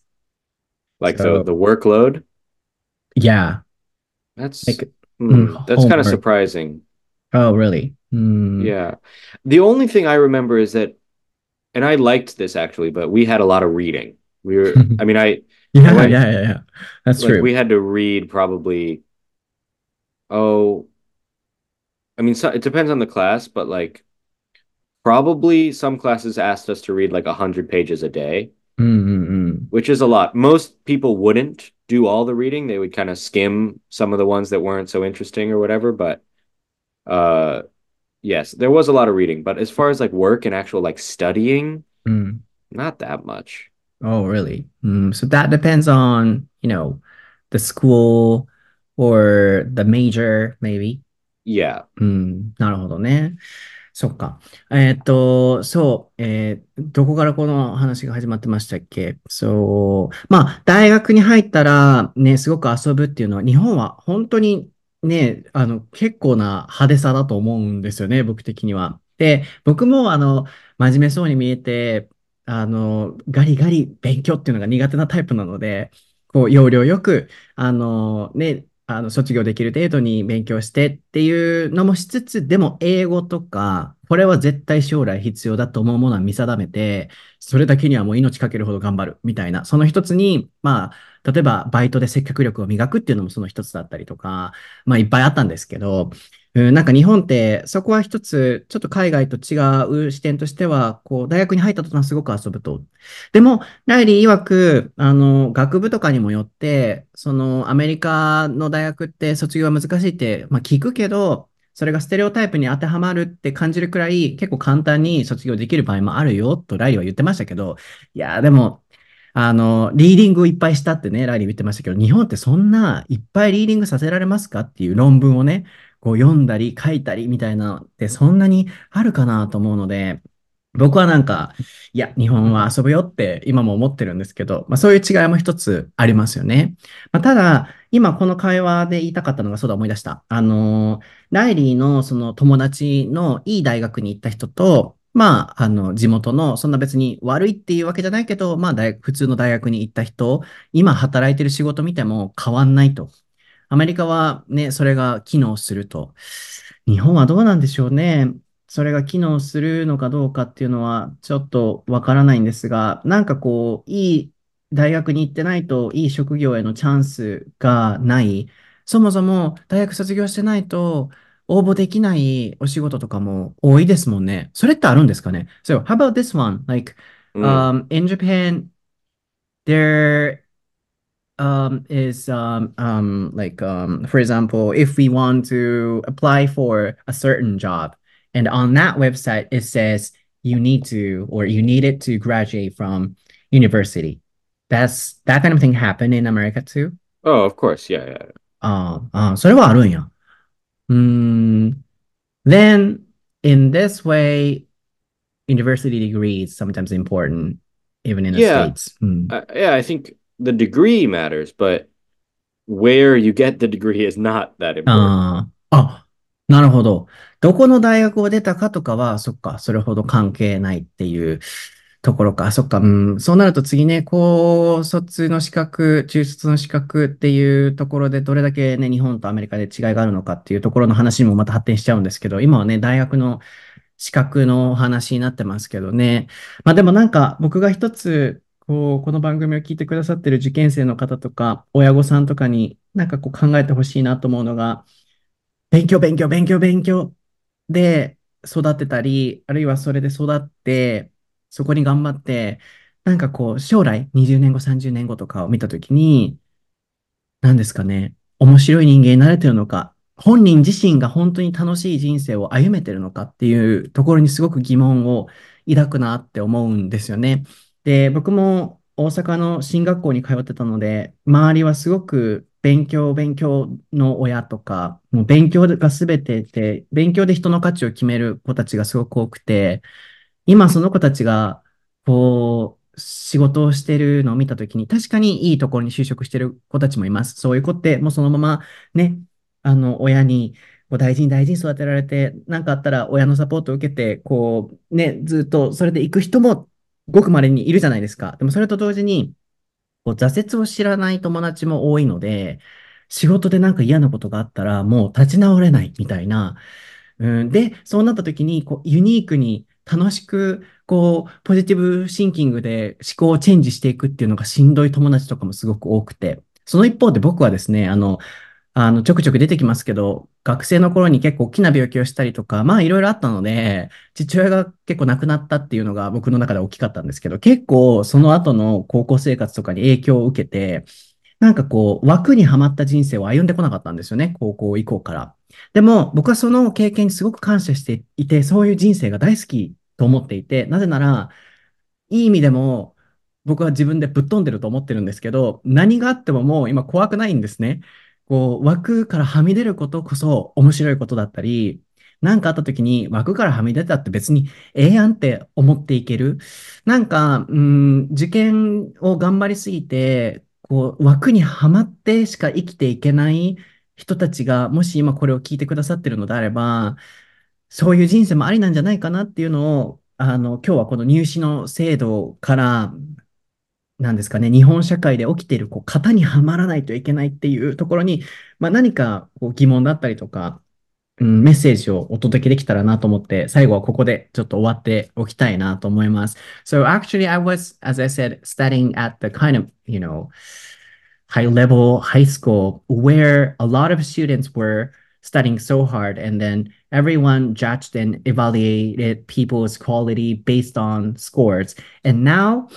Like the So the workload. yeah, That's like mm, hmm, that's kind of surprising. Oh, really? Mm. Yeah. The only thing I remember is that, and I liked this actually, but we had a lot of reading. We were, I mean, I I Yeah, went yeah, yeah, yeah. That's like true. we had to read probably, oh, I mean, so, it depends on the class, but like probably some classes asked us to read like a hundred pages a day, Mm-mm-mm. which is a lot. Most people wouldn't do all the reading. They would kind of skim some of the ones that weren't so interesting or whatever, but uh yes, there was a lot of reading, but as far as like work and actual like studying, Mm. not that much. Oh, really? Mm. So that depends on, you know, the school or the major, maybe. Yeah. うん、なるほどね。そっか。えっと、そう、えーどこからこの話が始まってましたっけ？そう、まあ、大学に入ったら、ね、すごく遊ぶっていうのは、日本は本当にね、あの、結構な派手さだと思うんですよね、僕的には。で、僕も、あの、真面目そうに見えて、あの、ガリガリ勉強っていうのが苦手なタイプなので、こう、要領よく、あの、ね、あの、卒業できる程度に勉強してっていうのもしつつ、でも英語とか、これは絶対将来必要だと思うものは見定めて、それだけにはもう命かけるほど頑張るみたいな、その一つに、まあ、例えばバイトで接客力を磨くっていうのもその一つだったりとか、まあいっぱいあったんですけど、なんか日本ってそこは一つ、ちょっと海外と違う視点としては、こう、大学に入った途端すごく遊ぶと。でも、ライリー曰く、あの、学部とかにもよって、その、アメリカの大学って卒業は難しいって、まあ聞くけど、それがステレオタイプに当てはまるって感じるくらい、結構簡単に卒業できる場合もあるよ、とライリーは言ってましたけど、いや、でも、あの、リーディングをいっぱいしたってね、ライリー言ってましたけど、日本ってそんないっぱいリーディングさせられますかっていう論文をね、こう読んだり書いたりみたいなってそんなにあるかなと思うので、僕はなんか、いや、日本は遊ぶよって今も思ってるんですけど、まあそういう違いも一つありますよね。まあ、ただ、今この会話で言いたかったのがそうだ思い出した。あの、ライリーのその友達のいい大学に行った人と、まあ、あの、地元の、そんな別に悪いっていうわけじゃないけど、まあ大、普通の大学に行った人、今働いてる仕事見ても変わんないと。アメリカはね、それが機能すると。日本はどうなんでしょうね。それが機能するのかどうかっていうのはちょっとわからないんですが、なんかこう、いい大学に行ってないといい職業へのチャンスがない。そもそも大学卒業してないと応募できないお仕事とかも多いですもんね。それってあるんですかね ?So, how about this one? Like, うん。um, in Japan, there um, is um, um, like um, for example, if we want to apply for a certain job, and on that website it says you need to or you needed to graduate from university. That's that kind of thing happened in America too. Oh, of course, yeah, yeah. Um, 아, oh, oh, so 아, hmm, then in this way, university degree is sometimes important, even in the yeah. states. Mm. Uh, yeah, I think the degree matters, but where you get the degree is not that important. ああ、なるほど。どこの大学を出たかとかは、そっか、それほど関係ないっていうところか。そっか、うん。そうなると次ね、高卒の資格、中卒の資格っていうところで、どれだけね、日本とアメリカで違いがあるのかっていうところの話にもまた発展しちゃうんですけど、今はね、大学の資格の話になってますけどね。まあでもなんか、僕が一つ、こう、この番組を聞いてくださってる受験生の方とか、親御さんとかになんかこう考えてほしいなと思うのが、勉強、勉強、勉強、勉強で育てたり、あるいはそれで育って、そこに頑張って、なんかこう、将来20年後、30年後とかを見たときに、何ですかね、面白い人間になれてるのか、本人自身が本当に楽しい人生を歩めてるのかっていうところにすごく疑問を抱くなって思うんですよね。で、僕も大阪の進学校に通ってたので、周りはすごく勉強、勉強の親とか、もう勉強が全てで、勉強で人の価値を決める子たちがすごく多くて、今その子たちが、こう、仕事をしてるのを見たときに、確かにいいところに就職してる子たちもいます。そういう子って、もうそのままね、あの、親に、こう大事に大事に育てられて、何かあったら親のサポートを受けて、こう、ね、ずっとそれで行く人もごく稀にいるじゃないですか。でもそれと同時に、こう挫折を知らない友達も多いので、仕事でなんか嫌なことがあったらもう立ち直れないみたいな。うん、で、そうなった時に、こう、ユニークに楽しく、こう、ポジティブシンキングで思考をチェンジしていくっていうのがしんどい友達とかもすごく多くて、その一方で僕はですね、あの、あの、ちょくちょく出てきますけど、学生の頃に結構大きな病気をしたりとか、まあいろいろあったので、父親が結構亡くなったっていうのが僕の中で大きかったんですけど、結構その後の高校生活とかに影響を受けて、なんかこう、枠にはまった人生を歩んでこなかったんですよね、高校以降から。でも、僕はその経験にすごく感謝していて、そういう人生が大好きと思っていて、なぜなら、いい意味でも、僕は自分でぶっ飛んでると思ってるんですけど、何があってももう今怖くないんですね。こう、枠からはみ出ることこそ面白いことだったり、何かあった時に枠からはみ出たって別にええやんって思っていける。なんか、うん、受験を頑張りすぎて、こう、枠にはまってしか生きていけない人たちが、もし今これを聞いてくださってるのであれば、そういう人生もありなんじゃないかなっていうのを、あの、今日はこの入試の制度からなんですかね、日本社会で起きているこう型にはまらないといけないっていうところに、まあ、何かこう疑問だったりとか、うん、メッセージをお届けできたらなと思って、最後はここでちょっと終わっておきたいなと思います。So actually, I was, as I said, studying at the kind of, you know, high level high school where a lot of students were studying so hard and then everyone judged and evaluated people's quality based on scores. And now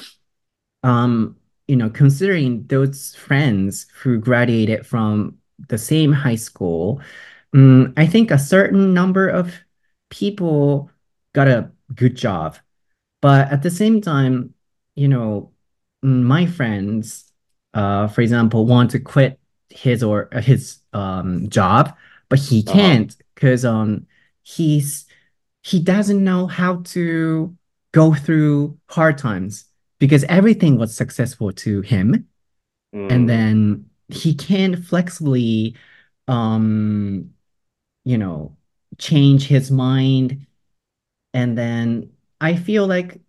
um, you know, considering those friends who graduated from the same high school, um, I think a certain number of people got a good job. But at the same time, you know, my friends, uh, for example, want to quit his or uh, his um job, but he Uh can't because um he's he doesn't know how to go through hard times because everything was successful to him. And Mm, then he can't flexibly um you know change his mind. And then i feel like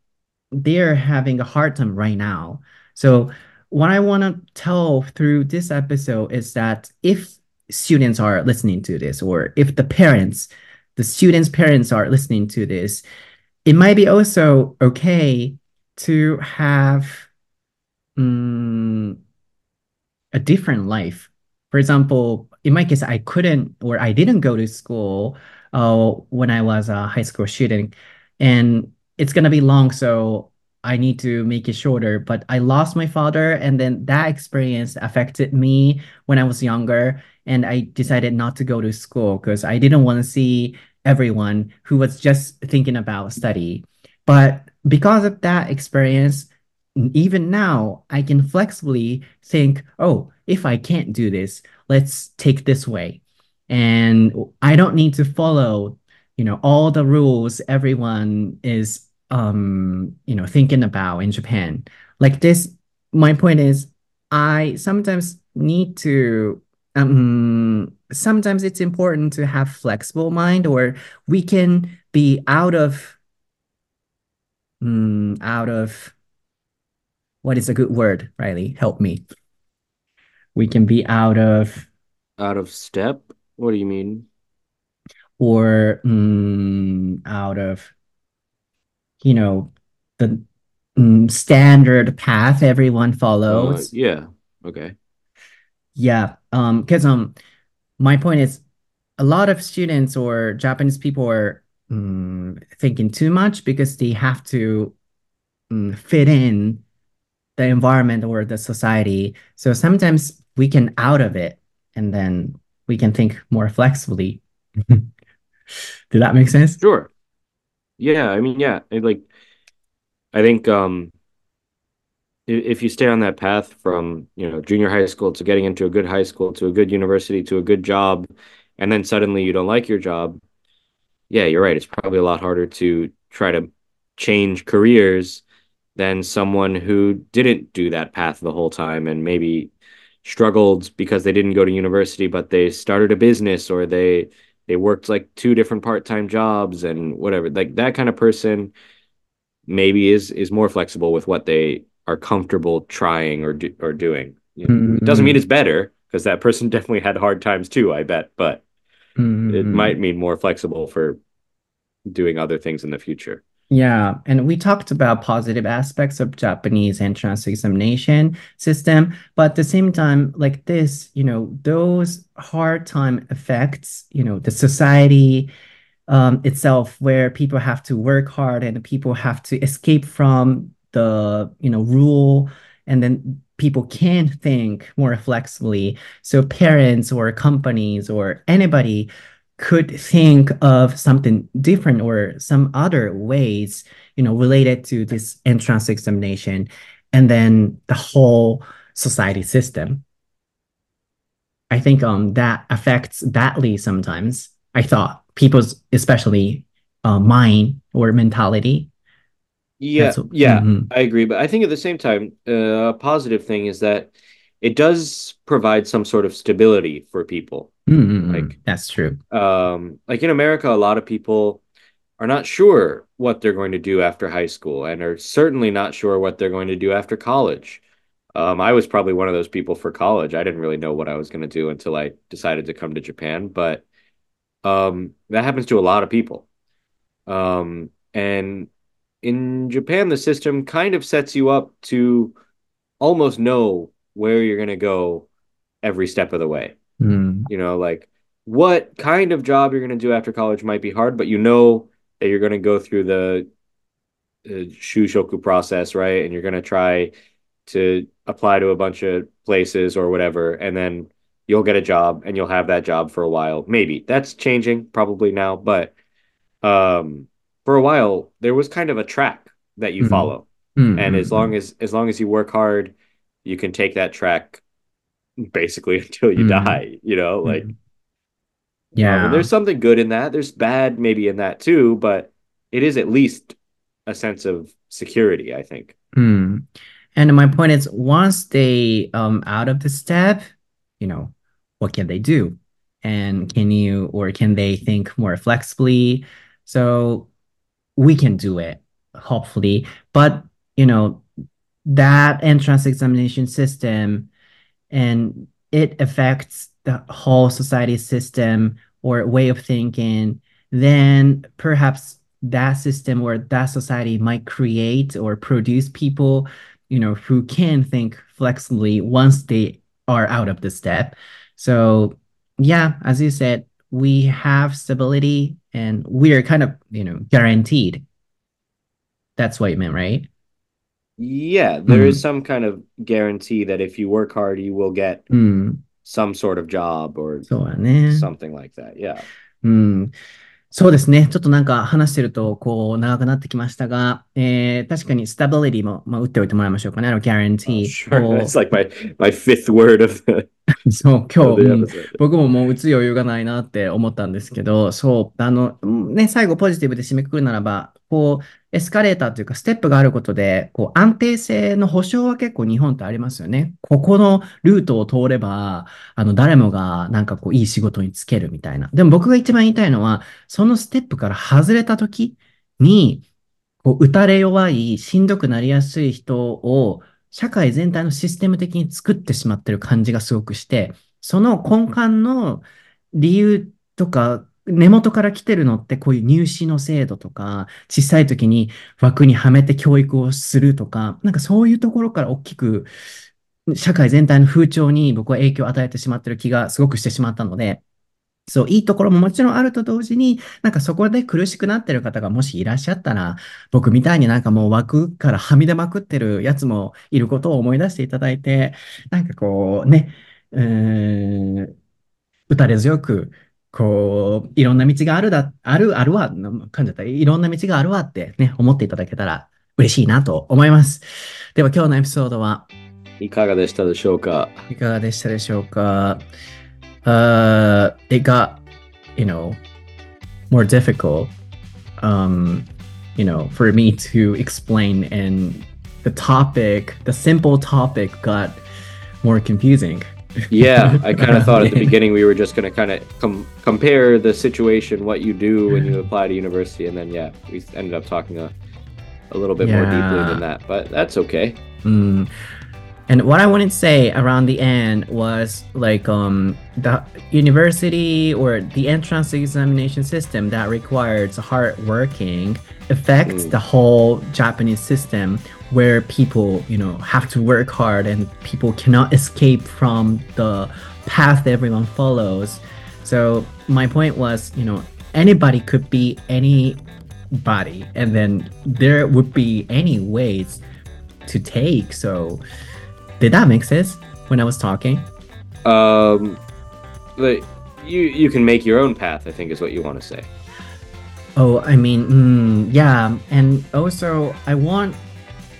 they're having a hard time right now. So what i want to tell through this episode is that if students are listening to this or if the parents the students parents are listening to this it might be also okay to have um, a different life. For example, in my case, I couldn't or I didn't go to school uh, when I was a high school student, and it's gonna be long, so I need to make it shorter. But I lost my father, and then that experience affected me when I was younger, and I decided not to go to school because I didn't want to see everyone who was just thinking about study. But because of that experience, even now, I can flexibly think, oh, if I can't do this, let's take this way. And I don't need to follow you know, all the rules everyone is um, you know, thinking about in Japan. Like this, my point is I sometimes need to um sometimes it's important to have flexible mind or we can be out of um, out of what is a good word, Reilly? Help me. We can be out of Out of step? What do you mean? or um, out of you know the um, standard path everyone Uh, follows. yeah. Okay. Yeah, um, because um, my point is a lot of students or Japanese people are um, thinking too much because they have to um, fit in the environment or the society. So sometimes we can out of it and then we can think more flexibly. Did that make sense? Sure. Yeah, I mean, yeah, it, like I think um if you stay on that path from, you know, junior high school to getting into a good high school to a good university to a good job, and then suddenly you don't like your job, yeah, you're right. It's probably a lot harder to try to change careers than someone who didn't do that path the whole time and maybe struggled because they didn't go to university, but they started a business or they they worked like two different part-time jobs and whatever. Like that kind of person maybe is is more flexible with what they are comfortable trying or do, or doing. Know, it doesn't mean Mm, it's better because that person definitely had hard times too, I bet, but it might mean more flexible for doing other things in the future. Yeah, and we talked about positive aspects of Japanese entrance examination system, but at the same time, like this, you know, those hard time affects, you know, the society um, itself where people have to work hard and people have to escape from the you know rule and then people can think more flexibly so parents or companies or anybody could think of something different or some other ways you know related to this entrance examination and then the whole society system I think um that affects badly sometimes. I thought people's, especially uh, mind or mentality. Yeah, That's yeah, mm-hmm, I agree. But I think at the same time, uh, a positive thing is that it does provide some sort of stability for people. mm-hmm, Like, that's true. um, like in America, a lot of people are not sure what they're going to do after high school and are certainly not sure what they're going to do after college. Um, I was probably one of those people for college. I didn't really know what I was going to do until I decided to come to Japan, but um, that happens to a lot of people. Um, and in Japan, the system kind of sets you up to almost know where you're going to go every step of the way. Mm, You know, like what kind of job you're going to do after college might be hard, but you know that you're going to go through the uh, shushoku process, right? And you're going to try to apply to a bunch of places or whatever, and then you'll get a job and you'll have that job for a while. Maybe that's changing probably now, but um, for a while there was kind of a track that you mm, follow, mm, and as long mm, as as long as you work hard, you can take that track basically until you mm, die. You know, like mm. um, Yeah. there's something good in that. There's bad maybe in that too, but it is at least a sense of security, I think. Mm. And my point is, once they um out of the step, you know, what can they do? And can you or can they think more flexibly? So we can do it, hopefully. But you know, that entrance examination system and it affects the whole society system or way of thinking, then perhaps that system or that society might create or produce people, you know, who can think flexibly once they are out of the step. So yeah, as you said, we have stability and we are kind of you know guaranteed that's what you meant right yeah hmm. there mm. is some kind of guarantee that if you work hard you will get mm. some sort of job or so, eh. something like that yeah mm. そうですね。ちょっとなんか話してると、こう、長くなってきましたが、えー、確かに、スタビリティも、まあ、打っておいてもらいましょうかね。あの、guarantee。Sure. こう That's like my, my fifth word of the, そう、今日、うん.僕ももう打つ余裕がないなって思ったんですけど、そう、あの、ね、最後ポジティブで締めくくるならば、こう、エスカレーターというか、ステップがあることで、こう、安定性の保証は結構日本ってありますよね。ここのルートを通れば、あの、誰もがなんかこう、いい仕事に就けるみたいな。でも僕が一番言いたいのは、そのステップから外れた時に、こう、打たれ弱い、しんどくなりやすい人を、社会全体のシステム的に作ってしまってる感じがすごくして、その根幹の理由とか、根元から来てるのってこういう入試の制度とか、小さい時に枠にはめて教育をするとか、なんかそういうところから大きく社会全体の風潮に僕は影響を与えてしまってる気がすごくしてしまったので、そう、いいところももちろんあると同時に、なんかそこで苦しくなってる方がもしいらっしゃったら、僕みたいになんかもう枠からはみ出まくってるやつもいることを思い出していただいて、なんかこうね、うーん、打たれ強く、こう、いろんな道があるだ、ある、あるわ、噛んじゃった。いろんな道があるわってね、思っていただけたら嬉しいなと思います。では今日のエピソードはいかがでしたでしょうかいかがでしたでしょうか Uh, it got, you know, more difficult, um, you know, for me to explain and the topic, the simple topic got more confusing. Yeah, I kind of thought at the beginning we were just going to kind of com- compare the situation, what you do when you apply to university, and then yeah, we ended up talking a, a little bit more deeply Yeah. than that. But that's okay. Mm. And what I wanted to say around the end was like um the university or the entrance examination system that requires hard working affects Mm. the whole Japanese system where people, you know, have to work hard and people cannot escape from the path that everyone follows. So my point was, you know, anybody could be anybody and then there would be any ways to take. So, did that make sense when I was talking? Um, the, you you can make your own path. I think is what you want to say. Oh, I mean, mm, yeah. And also, I want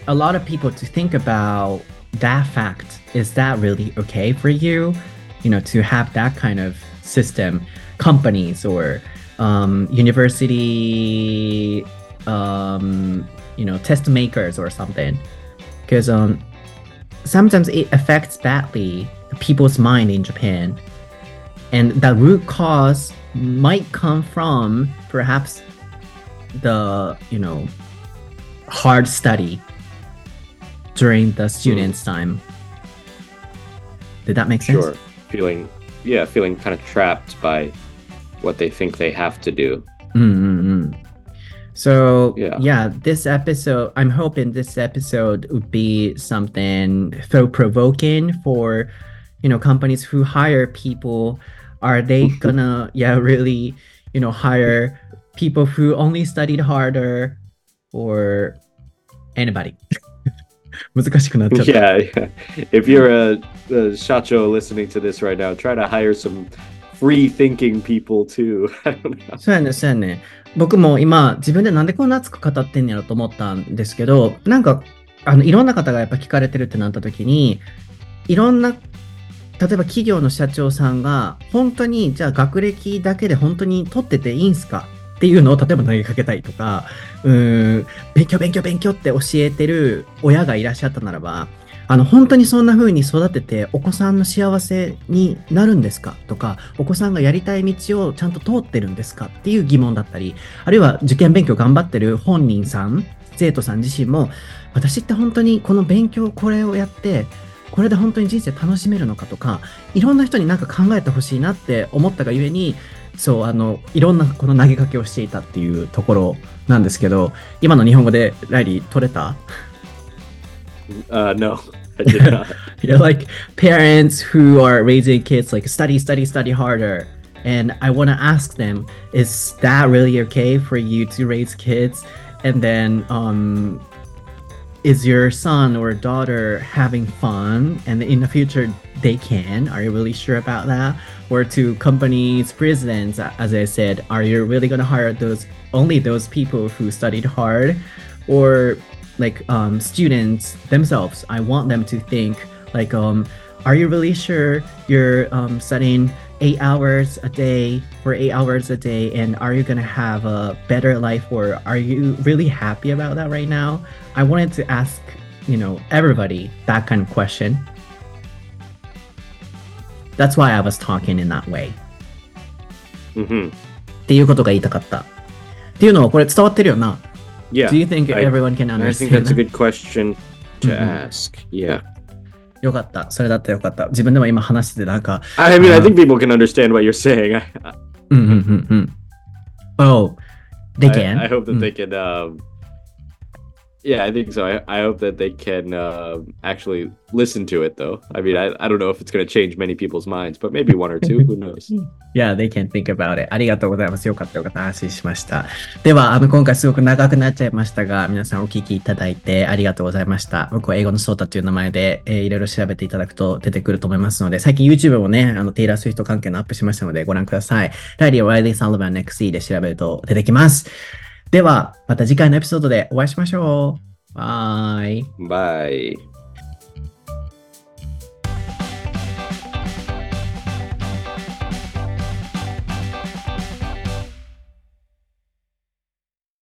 a lot of people to think about that fact. Is that really okay for you? You know, to have that kind of system, companies or um, university, um, you know, test makers or something. Because um, sometimes it affects badly people's mind in Japan. And the root cause might come from perhaps the, you know, hard study during the hmm. student's time. Did that make sense? Sure, feeling yeah, feeling kind of trapped by what they think they have to do. Mm-mm-mm. So Yeah. yeah. this episode, I'm hoping this episode would be something thought provoking for, you know, companies who hire people. Are they gonna, yeah, really, you know, hire people who only studied harder or anybody? 難しくなっちゃった。Yeah, yeah. If you're a, a shacho listening to this right now, try to hire some free thinking people too. そうやね、そうやね。僕も今、自分でなんでこんな熱く語ってんやろと思ったんですけど、なんか、あの、いろんな方がやっぱ聞かれてるってなった時に、いろんな、例えば企業の社長さんが、本当に、じゃあ学歴だけで本当に取ってていいんすか？っていうのを例えば投げかけたいとか、うん、勉強勉強勉強って教えてる親がいらっしゃったならば、あの、本当にそんな風に育ててお子さんの幸せになるんですか？とか、お子さんがやりたい道をちゃんと通ってるんですか？っていう疑問だったり、あるいは受験勉強頑張ってる本人さん、生徒さん自身も、私って本当にこの勉強これをやって、これで本当に人生楽しめるのか？とか、いろんな人になんか考えてほしいなって思ったがゆえに、そう、あの、いろんなこの投げかけをしていたっていうところなんですけど、今の日本語でライリー取れた Uh, no, I did not. You're like parents who are raising kids like study, study, study harder. And I want to ask them, is that really okay for you to raise kids? And then, um, is your son or daughter having fun? And in the future, they can? Are you really sure about that? Or to companies, presidents, as I said, are you really going to hire those only those people who studied hard? Or like um, students themselves, I want them to think like, um, are you really sure you're um, studying eight hours a day for eight hours a day and are you going to have a better life or are you really happy about that right now i wanted to ask you know everybody that kind of question that's why i was talking in that way hmm っていうことが言いたかったっていうのはこれ伝わってるよな Yeah. Do you think I- everyone can I think understand that's a that? good question to Mhm. ask. Yeah. よかったそれだったらよかった自分でも今話しててなんか I mean, I Uh, think people can understand what you're saying. I, うんうんうんうん Oh they can I, I hope that うん they can. Um, yeah, I think so. I, I hope that they can uh, actually listen to it, though. I mean, I, I don't know if it's going to change many people's minds, but maybe one or two. Who knows? Yeah, they can think about it. ありがとうございます。よかったよかった。安心しました。では、あの、今回すごく長くなっちゃいましたが、皆さんお聞きいただいてありがとうございました。僕は英語のソータという名前で、えーいろいろ調べていただくと出てくると思いますので、最近 YouTube もね、あの、テイラー・スウィフト関係のアップしましたので、ご覧ください。ライリー・ワイリー・サルバン NXE で調べると出てきます。では、また次回のエピソードでお会いしましょう。バイ。バイ